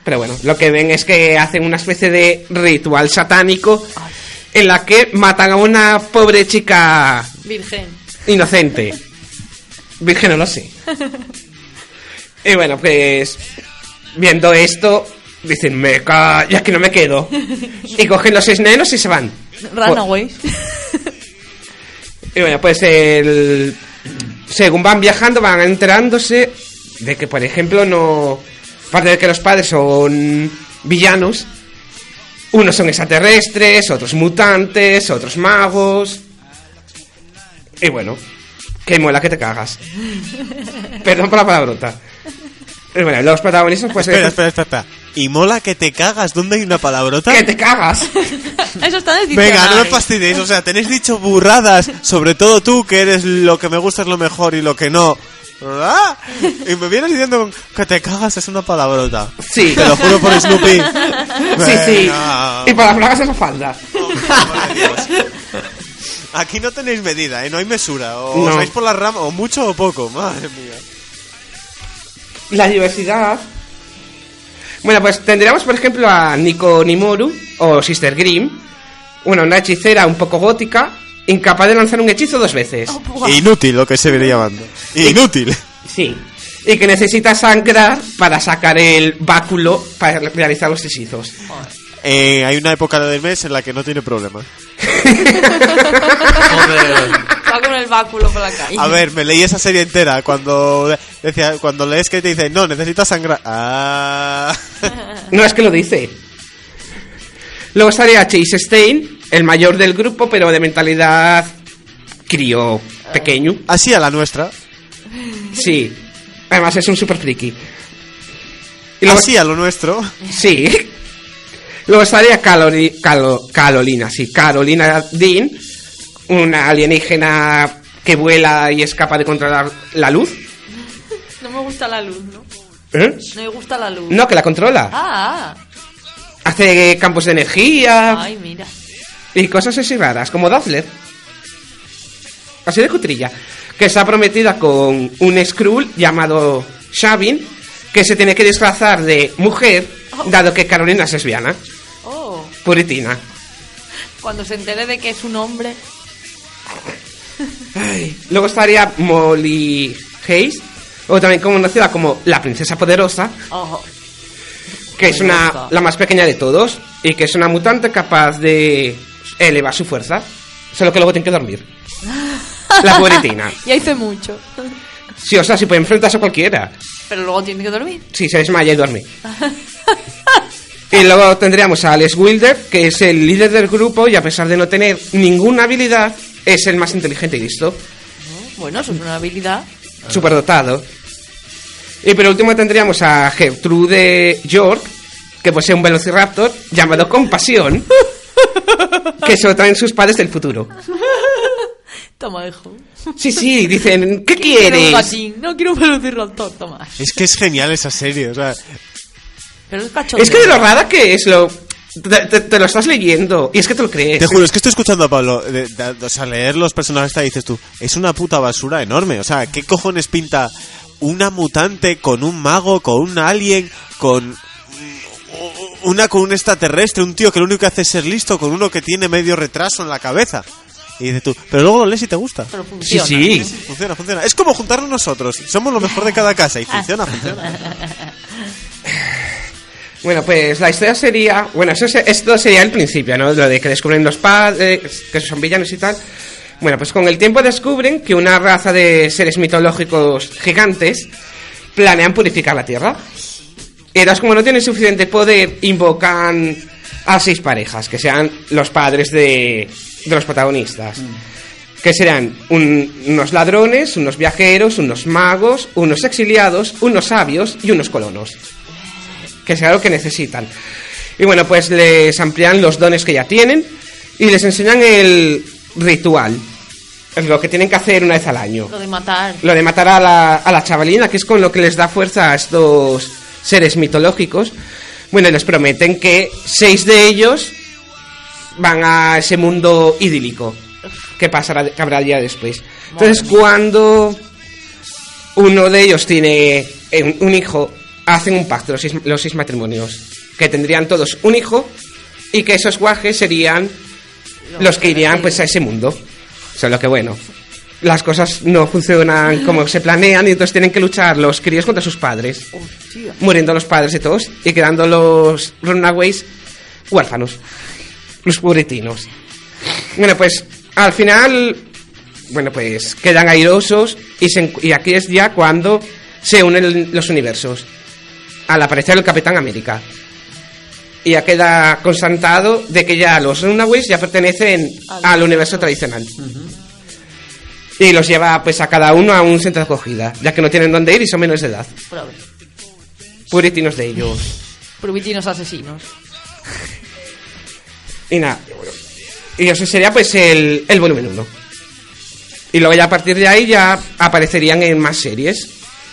Pero bueno, lo que ven es que hacen una especie de ritual satánico en la que matan a una pobre chica Virgen. inocente. Virgen no lo sé. Y bueno, pues viendo esto, dicen, me ca... ya que no me quedo. Y cogen los seis nenos y se van. Runaways. Y bueno, pues el... según van viajando, van enterándose de que, por ejemplo, no... Aparte de que los padres son villanos, unos son extraterrestres, otros mutantes, otros magos. Y bueno, que mola que te cagas. Perdón por la palabrota. Y bueno, los protagonistas, pues... Espera, espera, espera, espera. Y mola que te cagas. ¿Dónde hay una palabrota? ¡Que te cagas! Eso está en Venga, no me fastidiéis. O sea, tenéis dicho burradas. Sobre todo tú, que eres lo que me gusta es lo mejor y lo que no. ¿Verdad? Y me vienes diciendo que te cagas es una palabrota. Sí. Te lo juro por Snoopy. Sí, sí. Venga. Y para las bragas esa falda. Madre Dios. Aquí no tenéis medida, ¿eh? No hay mesura. O No. os vais por la rama, o mucho o poco. Madre mía. La diversidad. Bueno, pues tendríamos, por ejemplo, a Nico Nimoru o Sister Grimm. Bueno, una hechicera un poco gótica, incapaz de lanzar un hechizo dos veces. Inútil lo que se viene llamando. Inútil. Sí. Y que necesita sangrar para sacar el báculo para realizar los hechizos. Eh, hay una época del mes en la que no tiene problema. Va con el báculo por la calle. A ver, me leí esa serie entera cuando decía cuando lees que te dicen no necesitas sangrar. Ah. No es que lo dice. Luego estaría Chase Stein, el mayor del grupo, pero de mentalidad crío pequeño. Así a la nuestra. Sí. Además es un super friki. Y luego, Así a lo nuestro. Sí. Luego estaría Calori- Calo- Carolina, sí, Carolina Dean, una alienígena que vuela y es capaz de controlar la luz. No me gusta la luz, ¿no? ¿Eh? No me gusta la luz. No, que la controla. Ah, Hace campos de energía ay, mira. Y cosas así raras, como Doppler. Así de cutrilla. que está prometida con un Skrull llamado Shavin, que se tiene que disfrazar de mujer, dado que Carolina es lesbiana, Oh, puritina. cuando se entere de que es un hombre. Ay, Luego estaría Molly Hayes, o también conocida como la princesa poderosa, que es una, gusta. la más pequeña de todos y que es una mutante capaz de elevar su fuerza, solo que luego tiene que dormir. La puritina. Y hace mucho. Sí, o sea, si puede enfrentarse a cualquiera. Pero luego tiene que dormir. Sí, se desmaya y duerme. Y luego tendríamos a Alex Wilder, que es el líder del grupo y a pesar de no tener ninguna habilidad, es el más inteligente y listo. Bueno, eso es una habilidad. superdotado. Y por último tendríamos a Gertrude York, que posee un velociraptor llamado Compasión, que se lo traen sus padres del futuro. Toma, hijo. Sí, sí, dicen, ¿qué Quiero un quieres? gatín. No quiero un velociraptor, toma. Es que es genial esa serie, o sea, Pero es cachondo. Es que de lo rara que es lo... Te, te- te lo estás leyendo y es que te lo crees. te juro, es que estoy escuchando a Pablo, de- de- o sea, leer los personajes que dices tú, es una puta basura enorme, o sea, ¿qué cojones pinta una mutante con un mago, con un alien, con una con un extraterrestre, un tío que lo único que hace es ser listo, con uno que tiene medio retraso en la cabeza? Y dices tú, pero luego lo lees y te gusta. Pero Sí, sí. Funciona, funciona. Es como juntarnos nosotros. Somos lo mejor de cada casa y funciona, funciona. Bueno, pues la historia sería... Bueno, eso se- esto sería el principio, ¿no? Lo de que descubren los padres, que son villanos y tal. Bueno, pues con el tiempo descubren que una raza de seres mitológicos gigantes planean purificar la Tierra. Y entonces, como no tienen suficiente poder, invocan a seis parejas, que sean los padres de, de los protagonistas. Que serán un- unos ladrones, unos viajeros, unos magos, unos exiliados, unos sabios y unos colonos que sea lo que necesitan. Y bueno, pues les amplían los dones que ya tienen y les enseñan el ritual, es lo que tienen que hacer una vez al año. Lo de matar. Lo de matar a la, a la chavalina, que es con lo que les da fuerza a estos seres mitológicos. Bueno, les prometen que seis de ellos van a ese mundo idílico que pasará, que habrá día después. Entonces, cuando uno de ellos tiene eh, un, un hijo, hacen un pacto, los seis, los seis matrimonios, que tendrían todos un hijo y que esos guajes serían los que irían pues a ese mundo. Solo que bueno, las cosas no funcionan como se planean y entonces tienen que luchar los críos contra sus padres, muriendo los padres de todos y quedando los runaways huérfanos, los puritinos. Bueno, pues al final, bueno, pues quedan airosos y, se y aquí es ya cuando se unen los universos. Al aparecer el Capitán América. Y ya queda constatado de que ya los Runaways ya pertenecen al universo tradicional. Y los lleva pues a cada uno a un centro de acogida, ya que no tienen dónde ir y son menores de edad. Puritinos de ellos. Pruvitinos asesinos. Y nada. Y eso sería pues el, el volumen 1. Y luego ya a partir de ahí ya aparecerían en más series.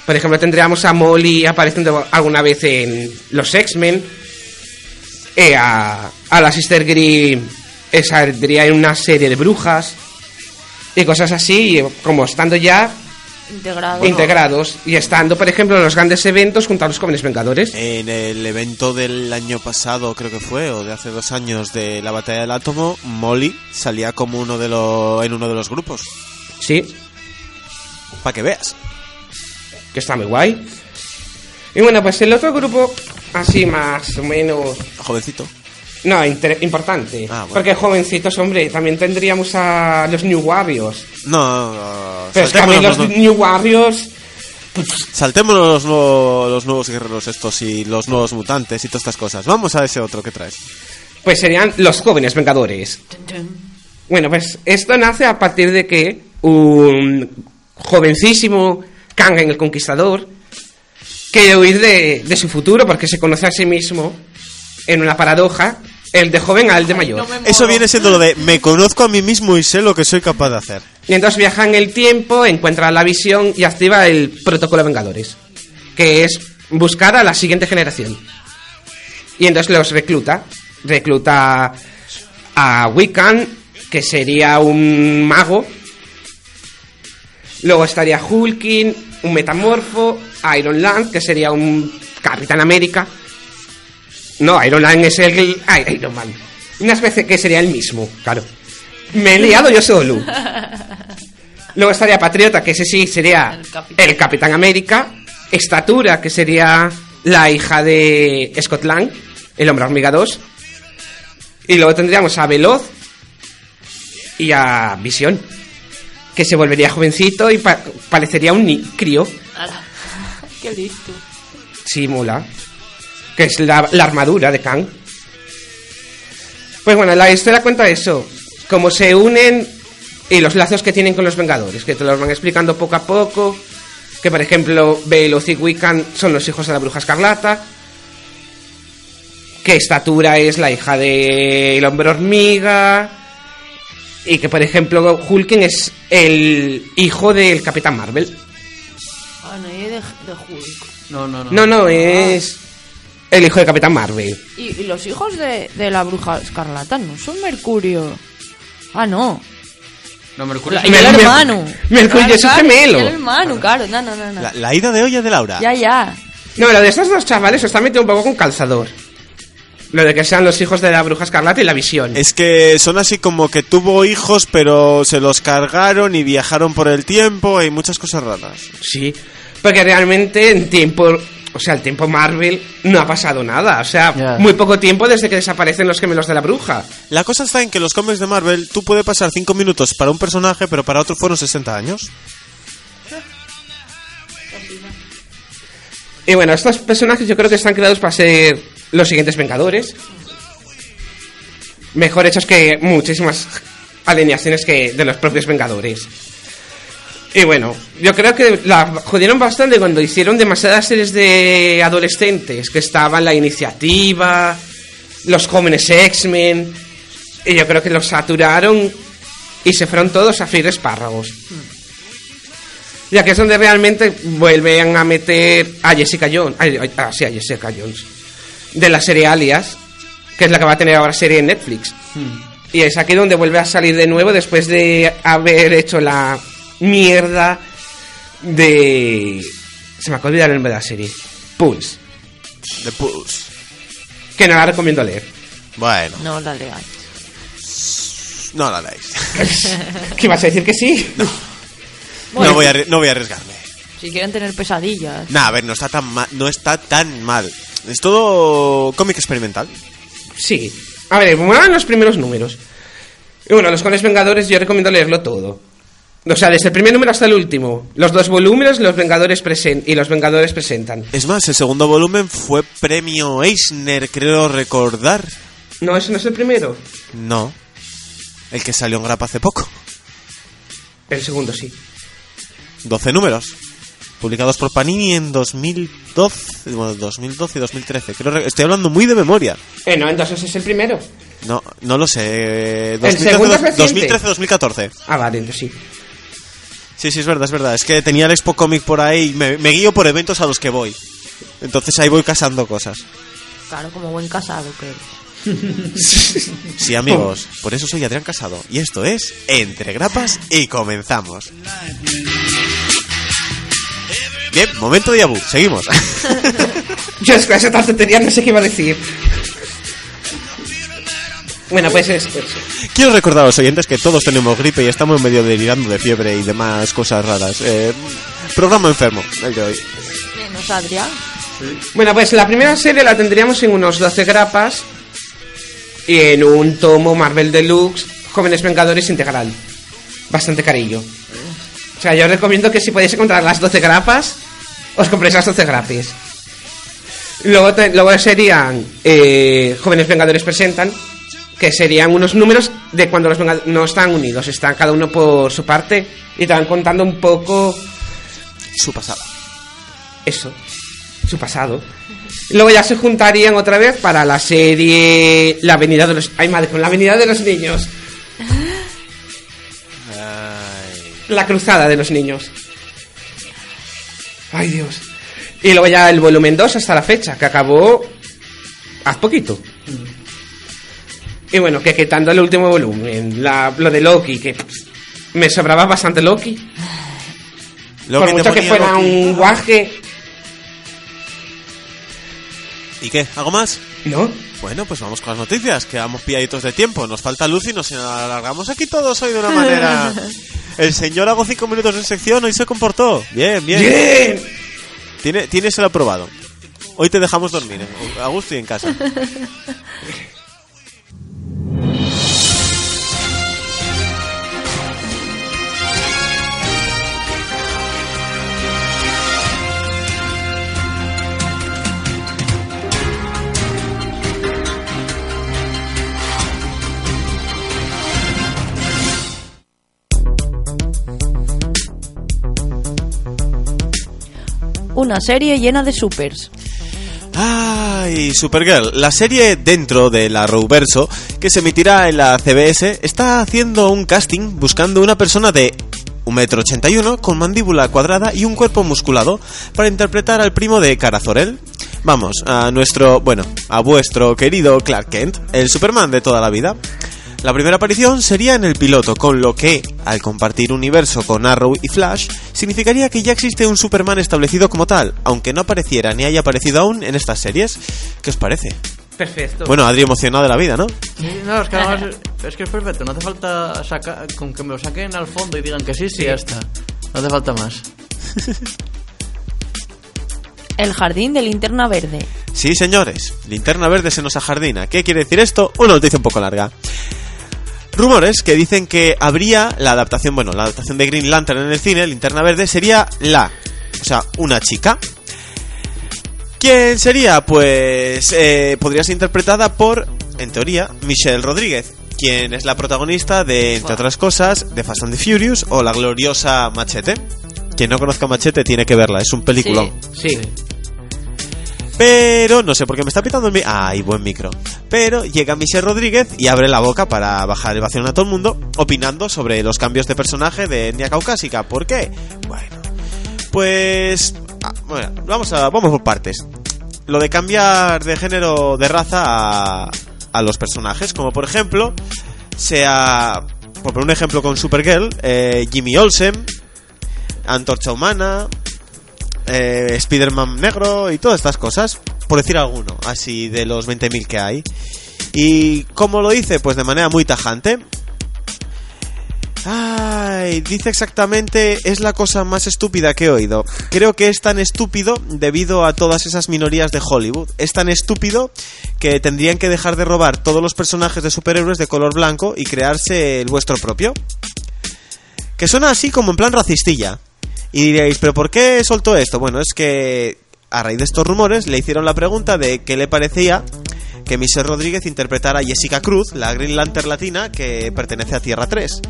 Por ejemplo, tendríamos a Molly apareciendo alguna vez en los X-Men. Eh, a, a la Sister Grimm eh, saldría en una serie de brujas. Y cosas así, y como estando ya Integrado. integrados. Y estando, por ejemplo, en los grandes eventos junto a los jóvenes vengadores. En el evento del año pasado, creo que fue, o de hace dos años, de la batalla del átomo, Molly salía como uno de los, en uno de los grupos. Sí, Para que veas. que está muy guay. Y bueno, pues el otro grupo, así más o menos. Jovencito. No, importante. Ah, bueno. Porque jovencitos, hombre, también tendríamos a los New Warriors. No, no, Pero es que a mí saltémonos los los, New Warriors. saltémonos los, los nuevos guerreros estos y los nuevos mutantes y todas estas cosas. Vamos a ese otro que traes. Pues serían los jóvenes vengadores. Bueno, pues esto nace a partir de que un jovencísimo Kang el Conquistador quiere huir de, de su futuro porque se conoce a sí mismo en una paradoja, el de joven al de mayor. no Eso viene siendo lo de me conozco a mí mismo y sé lo que soy capaz de hacer. Y entonces viaja en el tiempo, encuentra la visión y activa el protocolo Vengadores, que es buscar a la siguiente generación. Y entonces los recluta. Recluta a Wiccan, que sería un mago. Luego estaría Hulking, un metamorfo, Iron Land, que sería un Capitán América. No, Iron Man es el... ay, Iron Man. Una especie que sería el mismo, claro. Me he liado yo solo. Luego estaría Patriota, que ese sí sería El Capitán. el Capitán América. Estatura, que sería la hija de Scott Lang, el Hombre Hormiga 2. Y luego tendríamos a Veloz y a Visión, que se volvería jovencito y pa- parecería un crío. Qué listo. Sí, mola. Que es la, la armadura de Kang. Pues bueno, la historia cuenta eso. Cómo se unen y los lazos que tienen con los Vengadores. Que te los van explicando poco a poco. Que por ejemplo, Veloz y Wiccan son los hijos de la Bruja Escarlata. Que Estatura es la hija del Hombre Hormiga. Y que por ejemplo, Hulking es el hijo del Capitán Marvel. Ah, no, y de, de Hulk. No, no, no. No, no, es el hijo de Capitán Marvel. Y, y los hijos de, de la bruja escarlata no son Mercurio. Ah, no. No, Mercurio. La- y el hermano. Mercurio es un gemelo. y El hermano, claro. No, no, no. no. La, la ida de olla de Laura. Ya, ya. No, lo de estos dos chavales está metido un poco con calzador. Lo de que sean los hijos de la bruja escarlata y la visión. Es que son así como que tuvo hijos, pero se los cargaron y viajaron por el tiempo y muchas cosas raras. Sí, porque realmente en tiempo, o sea, el tiempo Marvel no ha pasado nada. O sea, muy poco tiempo desde que desaparecen los gemelos de la bruja. La cosa está en que los cómics de Marvel tú puedes pasar 5 minutos para un personaje, pero para otro fueron 60 años. Y bueno, estos personajes yo creo que están creados para ser los siguientes Vengadores. Mejor hechos que muchísimas alineaciones que de los propios Vengadores. Y bueno, yo creo que la jodieron bastante cuando hicieron demasiadas series de adolescentes, que estaban la iniciativa, los jóvenes X-Men, y yo creo que los saturaron y se fueron todos a freír espárragos. Ya que es donde realmente vuelven a meter a Jessica Jones. ay, ay, ah, sí, a Jessica Jones. De la serie Alias, que es la que va a tener ahora serie en Netflix. Y es aquí donde vuelve a salir de nuevo después de haber hecho la mierda de. Se me acaba de olvidar el nombre de la serie. Pulse. The Pulse. Que no la recomiendo leer. Bueno, No, la legal. no la leáis. ¿Qué vas a decir que sí? No, voy a, no voy a arriesgarme. Si quieren tener pesadillas. Nah, a ver, no está tan mal. No está tan mal. Es todo cómic experimental. Sí. A ver, molan los primeros números. Y bueno, los Jóvenes Vengadores yo recomiendo leerlo todo. O sea, desde el primer número hasta el último. Los dos volúmenes, los Vengadores presen y los Vengadores presentan. Es más, el segundo volumen fue premio Eisner, creo recordar. No, ese no es el primero. No. El que salió en grapa hace poco. El segundo sí. 12 números. Publicados por Panini en 2012, bueno, 2012 y 2013. Creo, re- estoy hablando muy de memoria. Eh, no, entonces es el primero. No, no lo sé. El segundo es reciente. 2013-2014. Ah, vale, entonces sí. Sí, sí, es verdad, es verdad. Es que tenía el Expo Comic por ahí y me, me guío por eventos a los que voy. Entonces ahí voy casando cosas. Claro, como buen casado que eres. Sí, amigos, por eso soy Adrián Casado. Y esto es Entre Grapas y comenzamos. Bien, momento de Yabu, seguimos. Yo es que esa tan tontería no sé qué iba a decir. Bueno, pues es eso. Quiero recordar a los oyentes que todos tenemos gripe y estamos medio delirando de fiebre y demás cosas raras. Eh, programa enfermo, el de hoy. Menos Adrián. Bueno, pues la primera serie la tendríamos en unos 12 grapas y en un tomo Marvel Deluxe Jóvenes Vengadores Integral. Bastante carillo. O sea, yo os recomiendo que si podéis encontrar las 12 grapas, os compréis las 12 grapes. Luego, te- luego serían eh, Jóvenes Vengadores Presentan, que serían unos números de cuando los Vengadores no están unidos, están cada uno por su parte y te van contando un poco Su pasada. eso, su pasado. Luego ya se juntarían otra vez para la serie La Avenida de los... Ay, madre, con La Avenida de los Niños. La Cruzada de los Niños. Ay, Dios. Y luego ya el volumen 2 hasta la fecha, que acabó haz poquito. Y bueno, que quitando el último volumen, la, lo de Loki, que pff, me sobraba bastante Loki. Luego Por mucho que fuera Loki. un guaje. ¿Y qué? ¿Algo más? ¿No? Bueno, pues vamos con las noticias, que vamos pilladitos de tiempo. Nos falta luz y nos alargamos aquí todos hoy de una manera. El señor hago cinco minutos en sección, hoy se comportó. Bien, bien. ¡Bien! Tiene, tienes el aprobado. Hoy te dejamos dormir, ¿eh? a gusto y en casa. Una serie llena de supers. Ay, Supergirl, la serie dentro de la Arrowverso que se emitirá en la CBS está haciendo un casting buscando una persona de 1,81m con mandíbula cuadrada y un cuerpo musculado para interpretar al primo de Kara Zor-El. Vamos, a nuestro, bueno, a vuestro querido Clark Kent, el Superman de toda la vida. La primera aparición sería en el piloto, con lo que, al compartir universo con Arrow y Flash, significaría que ya existe un Superman establecido como tal, aunque no apareciera ni haya aparecido aún en estas series. ¿Qué os parece? Perfecto. Bueno, Adri emocionado de la vida, ¿no? Sí, no, es que además es que es perfecto, no hace falta sacar, con que me lo saquen al fondo y digan que sí, sí, ya está. No hace falta más. El jardín de linterna verde. Sí, señores, linterna verde se nos ajardina. ¿Qué quiere decir esto? Una noticia un poco larga. Rumores que dicen que habría la adaptación, bueno, la adaptación de Green Lantern en el cine, linterna verde, sería la, o sea, una chica. ¿Quién sería? Pues eh, podría ser interpretada por, en teoría, Michelle Rodríguez, quien es la protagonista de, entre otras cosas, de Fast and the Furious o la gloriosa Machete. Quien no conozca Machete tiene que verla, es un peliculón. Sí. Pero no sé por qué me está pitando el mi... ¡Ay, buen micro! Pero llega Michelle Rodríguez y abre la boca para bajar el vacío a todo el mundo, opinando sobre los cambios de personaje de etnia caucásica. ¿Por qué? Bueno, pues... ah, bueno, vamos, a, vamos por partes. Lo de cambiar de género, de raza a, a los personajes, como por ejemplo, sea... Por poner un ejemplo con Supergirl, eh, Jimmy Olsen, Antorcha Humana, eh, Spider-Man negro y todas estas cosas, por decir alguno, así de los 20.000 que hay. Y como lo dice, pues de manera muy tajante. Ay, dice exactamente, es la cosa más estúpida que he oído. Creo que es tan estúpido debido a todas esas minorías de Hollywood. Es tan estúpido que tendrían que dejar de robar todos los personajes de superhéroes de color blanco y crearse el vuestro propio. Que suena así como en plan racistilla. Y diréis, ¿pero por qué soltó esto? Bueno, es que a raíz de estos rumores le hicieron la pregunta de qué le parecía que Michelle Rodríguez interpretara a Jessica Cruz, la Green Lantern latina que pertenece a Tierra 3.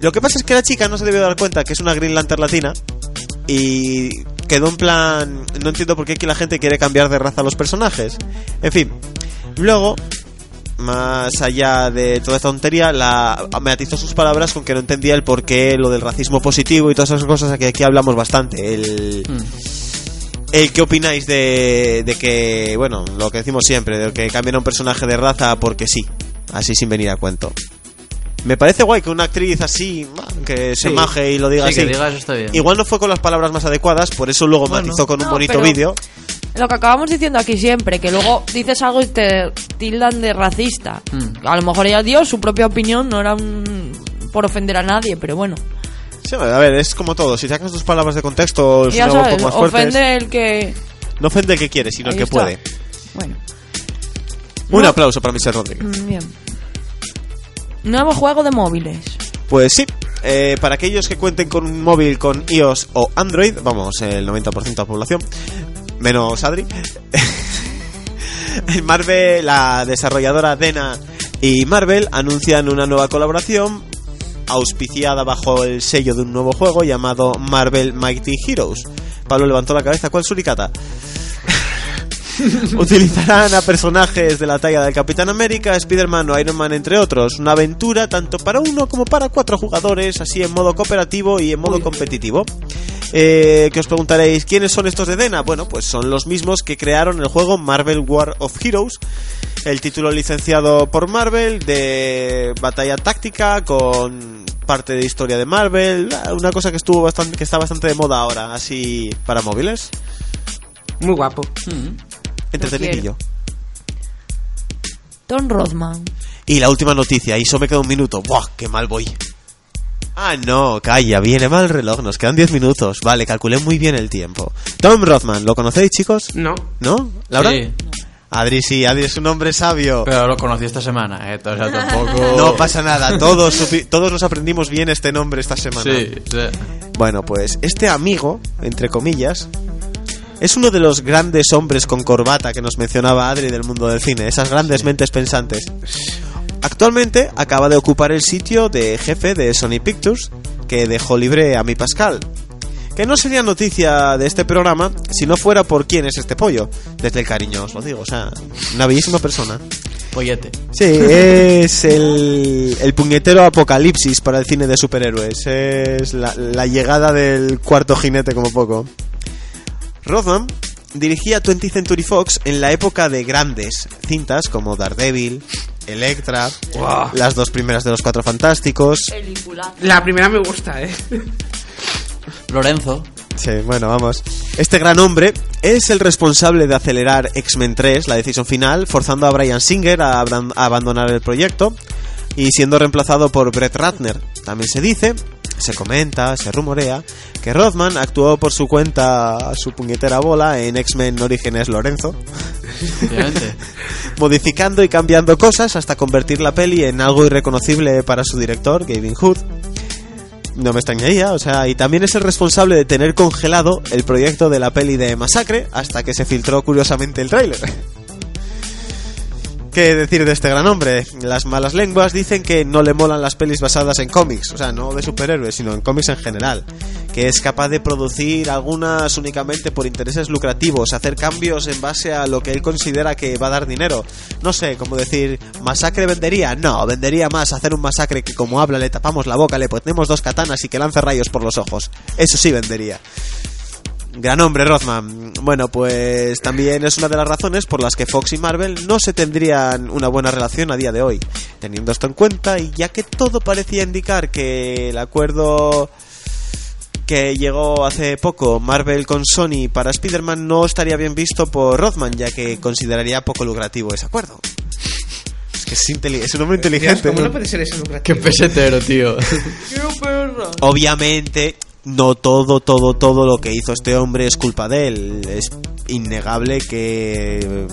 Lo que pasa es que la chica no se debió dar cuenta que es una Green Lantern latina y quedó en plan... No entiendo por qué aquí la gente quiere cambiar de raza a los personajes. En fin, luego más allá de toda esta tontería, la, me atizó sus palabras con que no entendía el porqué, lo del racismo positivo y todas esas cosas que aquí hablamos bastante. El, el qué opináis de, de que, bueno, lo que decimos siempre, de que cambien a un personaje de raza porque sí, así sin venir a cuento. Me parece guay que una actriz así, que se Sí. maje y lo diga Sí, así. que diga eso está bien. Igual no fue con las palabras más adecuadas, por eso luego Bueno. matizó con un No, bonito pero- vídeo. Lo que acabamos diciendo aquí siempre, que luego dices algo y te tildan de racista. Mm. A lo mejor ella dio su propia opinión, no era un- por ofender a nadie, pero bueno. Sí, a ver, es como todo, si sacas tus palabras de contexto, ya son un sabes, poco más fuertes. ofende el que... No ofende el que quiere, sino el Ahí que está. puede. Bueno, Un No. aplauso para Michelle Rodríguez. mm, bien. Nuevo juego de móviles. Pues sí, eh, para aquellos que cuenten con un móvil con iOS o Android, vamos, el 90% de la población, menos Adri, Marvel, la desarrolladora Dena y Marvel anuncian una nueva colaboración auspiciada bajo el sello de un nuevo juego llamado Marvel Mighty Heroes. Pablo levantó la cabeza, ¿cuál suricata? Utilizarán a personajes de la talla del Capitán América, Spider-Man o Iron Man, entre otros. Una aventura tanto para uno como para cuatro jugadores, así en modo cooperativo y en modo competitivo. Eh, que os preguntaréis, ¿quiénes son estos de Dena? Bueno, pues son los mismos que crearon el juego Marvel War of Heroes, el título licenciado por Marvel de batalla táctica con parte de historia de Marvel, una cosa que estuvo bastante, que está bastante de moda ahora, así para móviles. Muy guapo. Entretenidillo. Tom Rothman. Y la última noticia, y solo me queda un minuto. ¡Buah! ¡Qué mal voy! Ah, no, calla, viene mal el reloj, nos quedan 10 minutos. Vale, calculé muy bien el tiempo. Tom Rothman, ¿lo conocéis, chicos? No. ¿No? ¿Laura? Sí, Adri sí, Adri es un hombre sabio. pero lo conocí esta semana, ¿eh? O sea, tampoco... No pasa nada, todos, todos nos aprendimos bien este nombre esta semana. Sí, sí. Bueno, pues este amigo, entre comillas, es uno de los grandes hombres con corbata que nos mencionaba Adri del mundo del cine, esas grandes mentes pensantes. Actualmente acaba de ocupar el sitio de jefe de Sony Pictures, que dejó libre a mi Pascal. Que no sería noticia de este programa si no fuera por quién es este pollo. Desde el cariño os lo digo, o sea, una bellísima persona. Pollete. Sí, es el, el puñetero apocalipsis para el cine de superhéroes. Es la, la llegada del cuarto jinete como poco. Rothman dirigía 20th Century Fox en la época de grandes cintas como Daredevil, Electra, las dos primeras de los Cuatro Fantásticos. La primera me gusta, ¿eh? Lorenzo. Sí, bueno, vamos. Este gran hombre es el responsable de acelerar X-Men 3, la decisión final, forzando a Brian Singer a, a abandonar el proyecto y siendo reemplazado por Brett Ratner. También se dice, se comenta, se rumorea, que Rothman actuó por su cuenta su puñetera bola en X-Men Orígenes Lorenzo, modificando y cambiando cosas hasta convertir la peli en algo irreconocible para su director, Gavin Hood. No me extrañaría, o sea, y también es el responsable de tener congelado el proyecto de la peli de Masacre hasta que se filtró curiosamente el tráiler. ¿Qué decir de este gran hombre? Las malas lenguas dicen que no le molan las pelis basadas en cómics, o sea, no de superhéroes, sino en cómics en general. Que es capaz de producir algunas únicamente por intereses lucrativos, hacer cambios en base a lo que él considera que va a dar dinero. No sé, como decir, ¿masacre vendería? No, vendería más hacer un masacre que como habla le tapamos la boca, le ponemos dos katanas y que lance rayos por los ojos. Eso sí vendería. Gran hombre, Rothman. Bueno, pues también es una de las razones por las que Fox y Marvel no se tendrían una buena relación a día de hoy. Teniendo esto en cuenta, y ya que todo parecía indicar que el acuerdo que llegó hace poco Marvel con Sony para Spider-Man no estaría bien visto por Rothman, ya que consideraría poco lucrativo ese acuerdo. Es que es, un hombre inteligente. ¿Cómo ¿no? puede ser eso lucrativo? Qué pesetero, tío. Obviamente, no todo, todo, todo lo que hizo este hombre es culpa de él. Es innegable que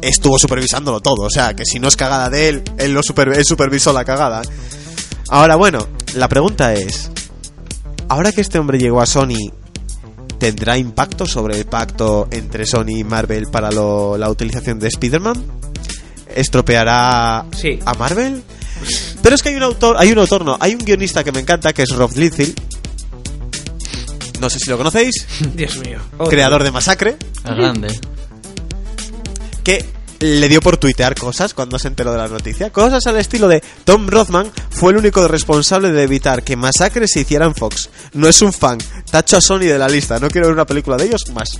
estuvo supervisándolo todo. O sea, que si no es cagada de él, él, lo super- él supervisó la cagada. Ahora, bueno, la pregunta es: ahora que este hombre llegó a Sony, ¿tendrá impacto sobre el pacto entre Sony y Marvel para lo- la utilización de Spider-Man? ¿Estropeará Sí. a Marvel? Pero es que hay un autor, hay un autor, no, hay un guionista que me encanta, que es Rob Liefeld. No sé si lo conocéis, Dios mío. creador de Masacre, Es grande. que le dio por tuitear cosas cuando se enteró de la noticia. Cosas al estilo de Tom Rothman fue el único responsable de evitar que Masacre se hiciera en Fox. No es un fan, tacho a Sony de la lista, no quiero ver una película de ellos más.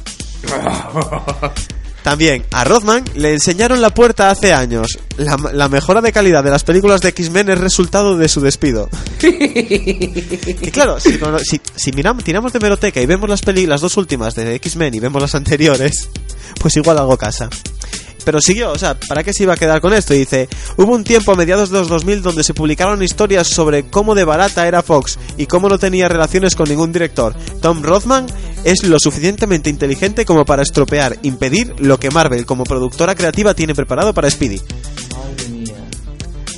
También, a Rothman le enseñaron la puerta hace años. La, la mejora de calidad de las películas de X-Men es resultado de su despido. y claro, si, si, si miramos, tiramos de meroteca y vemos las peli, las dos últimas de X-Men y vemos las anteriores, pues igual algo casa. Pero siguió, o sea, ¿para qué se iba a quedar con esto? Y dice, hubo un tiempo a mediados de los 2000 donde se publicaron historias sobre cómo de barata era Fox y cómo no tenía relaciones con ningún director. Tom Rothman es lo suficientemente inteligente como para estropear, impedir lo que Marvel como productora creativa tiene preparado para Speedy.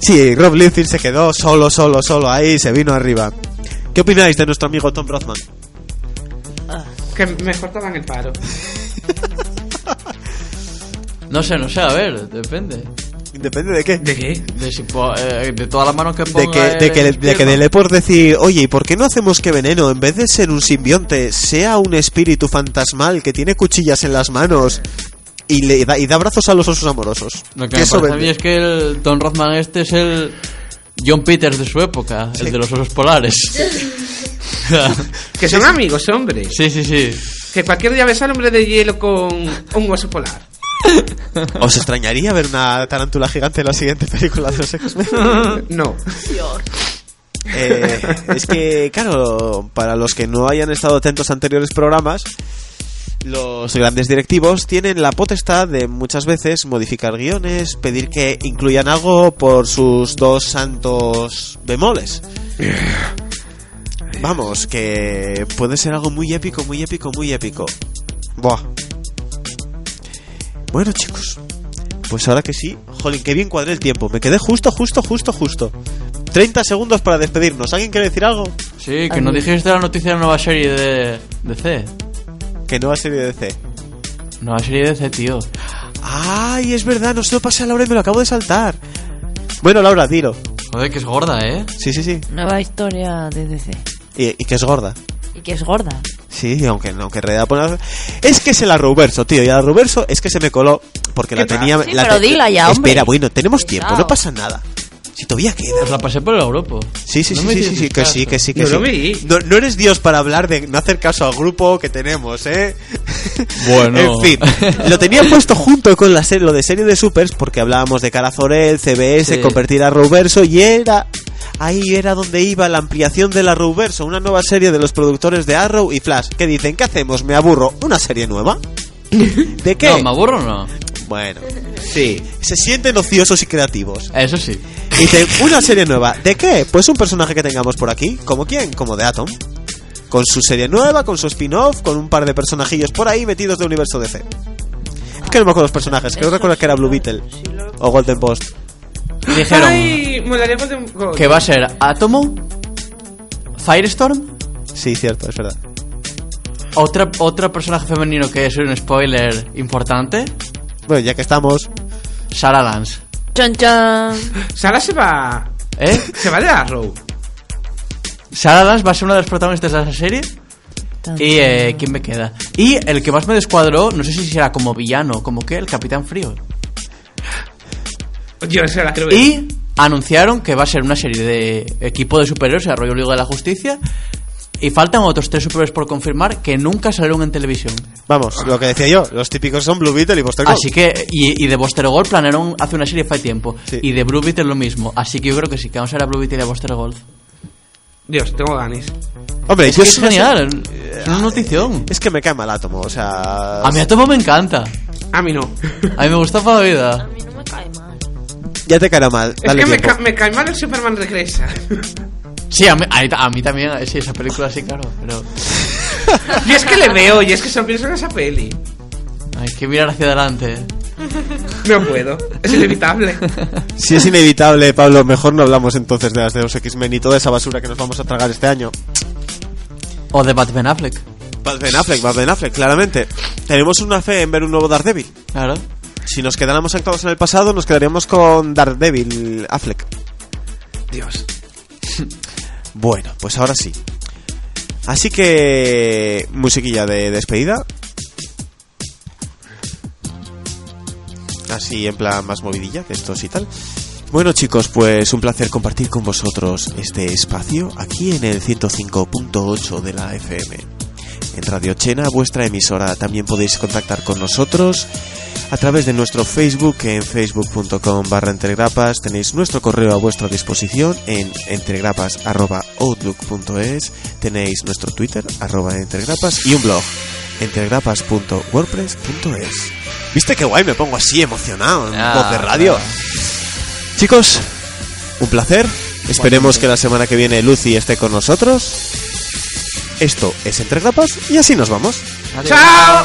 Sí, Rob Liefeld se quedó solo, solo, solo ahí y se vino arriba. ¿Qué opináis de nuestro amigo Tom Rothman? Que mejor toman el paro. No sé, no sé, a ver, depende. Depende de qué. ¿De qué? De, si po- eh, de todas las manos que De ponga que, de, que, de que Spiderman. le dé por decir, oye, ¿y por qué no hacemos que Veneno, en vez de ser un simbionte, sea un espíritu fantasmal que tiene cuchillas en las manos y le da, y da brazos a los osos amorosos? Lo que Que me eso parece a mí es que el Tom Rothman este es el John Peters de su época, el de los osos polares. Que son amigos, hombre. sí, sí, sí. Que cualquier día ves al hombre de hielo con un oso polar. ¿Os extrañaría ver una tarántula gigante en la siguiente película de los X-Men? No. Eh, es que, claro, para los que no hayan estado atentos a anteriores programas, los grandes directivos tienen la potestad de muchas veces modificar guiones, pedir que incluyan algo por sus dos santos bemoles. Vamos, que puede ser algo muy épico, muy épico, muy épico. Buah. Bueno, chicos. Pues ahora que sí, jolín, qué bien cuadré el tiempo. Me quedé justo, justo, justo, justo. 30 segundos para despedirnos. ¿Alguien quiere decir algo? Sí, que no dijiste la noticia de la nueva serie de, de C. Que nueva serie de DC. Nueva serie de C, tío. Ay, es verdad, no se lo pasé a Laura y me lo acabo de saltar. Bueno, Laura, dilo. Joder, que es gorda, ¿eh? Sí, sí, sí. Nueva historia de DC. Y, y que es gorda. Y que es gorda. Sí, aunque, aunque en realidad pone- Es que se la Ruberso, tío. Y la Ruberso es que se me coló porque la ¿Qué tenía. Sí, la pero te- dila ya, hombre. Espera, bueno, tenemos tiempo, no pasa nada. Si todavía queda. Os la pasé por el grupo. Sí, sí, No sí, sí, sí, que sí, que sí, que sí. lo vi. No, no eres Dios para hablar de no hacer caso al grupo que tenemos, ¿eh? Bueno. en fin, lo tenía puesto junto con la serie, lo de serie de supers porque hablábamos de Carazorel, CBS, Sí. convertir a Ruverso y era ahí era donde iba la ampliación de la Ruverso, una nueva serie de los productores de Arrow y Flash. ¿Qué dicen? ¿Qué hacemos? ¿Me aburro? ¿Una serie nueva? ¿De qué? No, ¿me aburro o no? Bueno, Sí. se sienten ociosos y creativos. Eso sí. Dice, una serie nueva. ¿De qué? Pues un personaje que tengamos por aquí. ¿Como quién? Como de Atom. Con su serie nueva, con su spin-off, con un par de personajillos por ahí metidos de universo DC. Es que no me acuerdo los personajes, creo recuerdo que era Blue Beetle o Golden Post. Dijeron Ay, molaría que va a ser Atomo, Firestorm, Sí, cierto, es verdad. otra, otro personaje femenino que es un spoiler importante, Bueno, ya que estamos, Sarah Lance. Chan chan. Sara se va. ¿Eh? Se va de Arrow. Sarah Lance va a ser una de las protagonistas de esa serie. Y eh, ¿quién me queda? Y el que más me descuadró, no sé si será como villano, como que el Capitán Frío. Yo esa la creo. Y anunciaron que va a ser una serie de equipo de superhéroes, de rollo Liga de la Justicia. Y faltan otros tres superhéroes por confirmar que nunca salieron en televisión. vamos, lo que decía yo, los típicos son Blue Beetle y Buster Gold. Así que, y, y de Buster Gold planearon hace una serie hace tiempo. Sí. Y de Blue Beetle lo mismo. Así que yo creo que sí, que vamos a ver a Blue Beetle y a Buster Gold. Dios, tengo ganas. Hombre, Es que es genial, es una notición. Es que me cae mal Átomo, o sea... A mí Atomo me encanta. A mí no. A mí me gusta para la A vida. mí no. Ya te caerá mal, Es que me, ca- me cae mal el Superman regresa. Sí, a mí, a, a mí también, sí, esa película sí, claro. Pero y es que le veo, y es que solo pienso en esa peli. hay que mirar hacia adelante. No puedo. Es inevitable. Si es inevitable, Pablo, mejor no hablamos entonces de las de los X-Men y toda esa basura que nos vamos a tragar este año. O de Batman Affleck. Ben Affleck, Ben Affleck, claramente. Tenemos una fe en ver un nuevo Daredevil. Claro. Si nos quedáramos anclados en el pasado, nos quedaríamos con Daredevil Affleck. Dios. Bueno, pues ahora sí. Así que... Musiquilla de despedida. Así en plan más movidilla que estos y tal. Bueno chicos, pues un placer compartir con vosotros este espacio aquí en el 105.8 de la FM. En Radio Chena, vuestra emisora, también podéis contactar con nosotros a través de nuestro Facebook en facebook.com barra entregrapas. Tenéis nuestro correo a vuestra disposición en entregrapas.outlook.es. Tenéis nuestro Twitter arroba entregrapas y un blog entregrapas.wordpress.es. ¿Viste qué guay? Me pongo así emocionado en Ah, voz de radio. Chicos, un placer. Esperemos que la semana que viene Lucy esté con nosotros. Esto es Entre Grapas y así nos vamos. ¡Chao!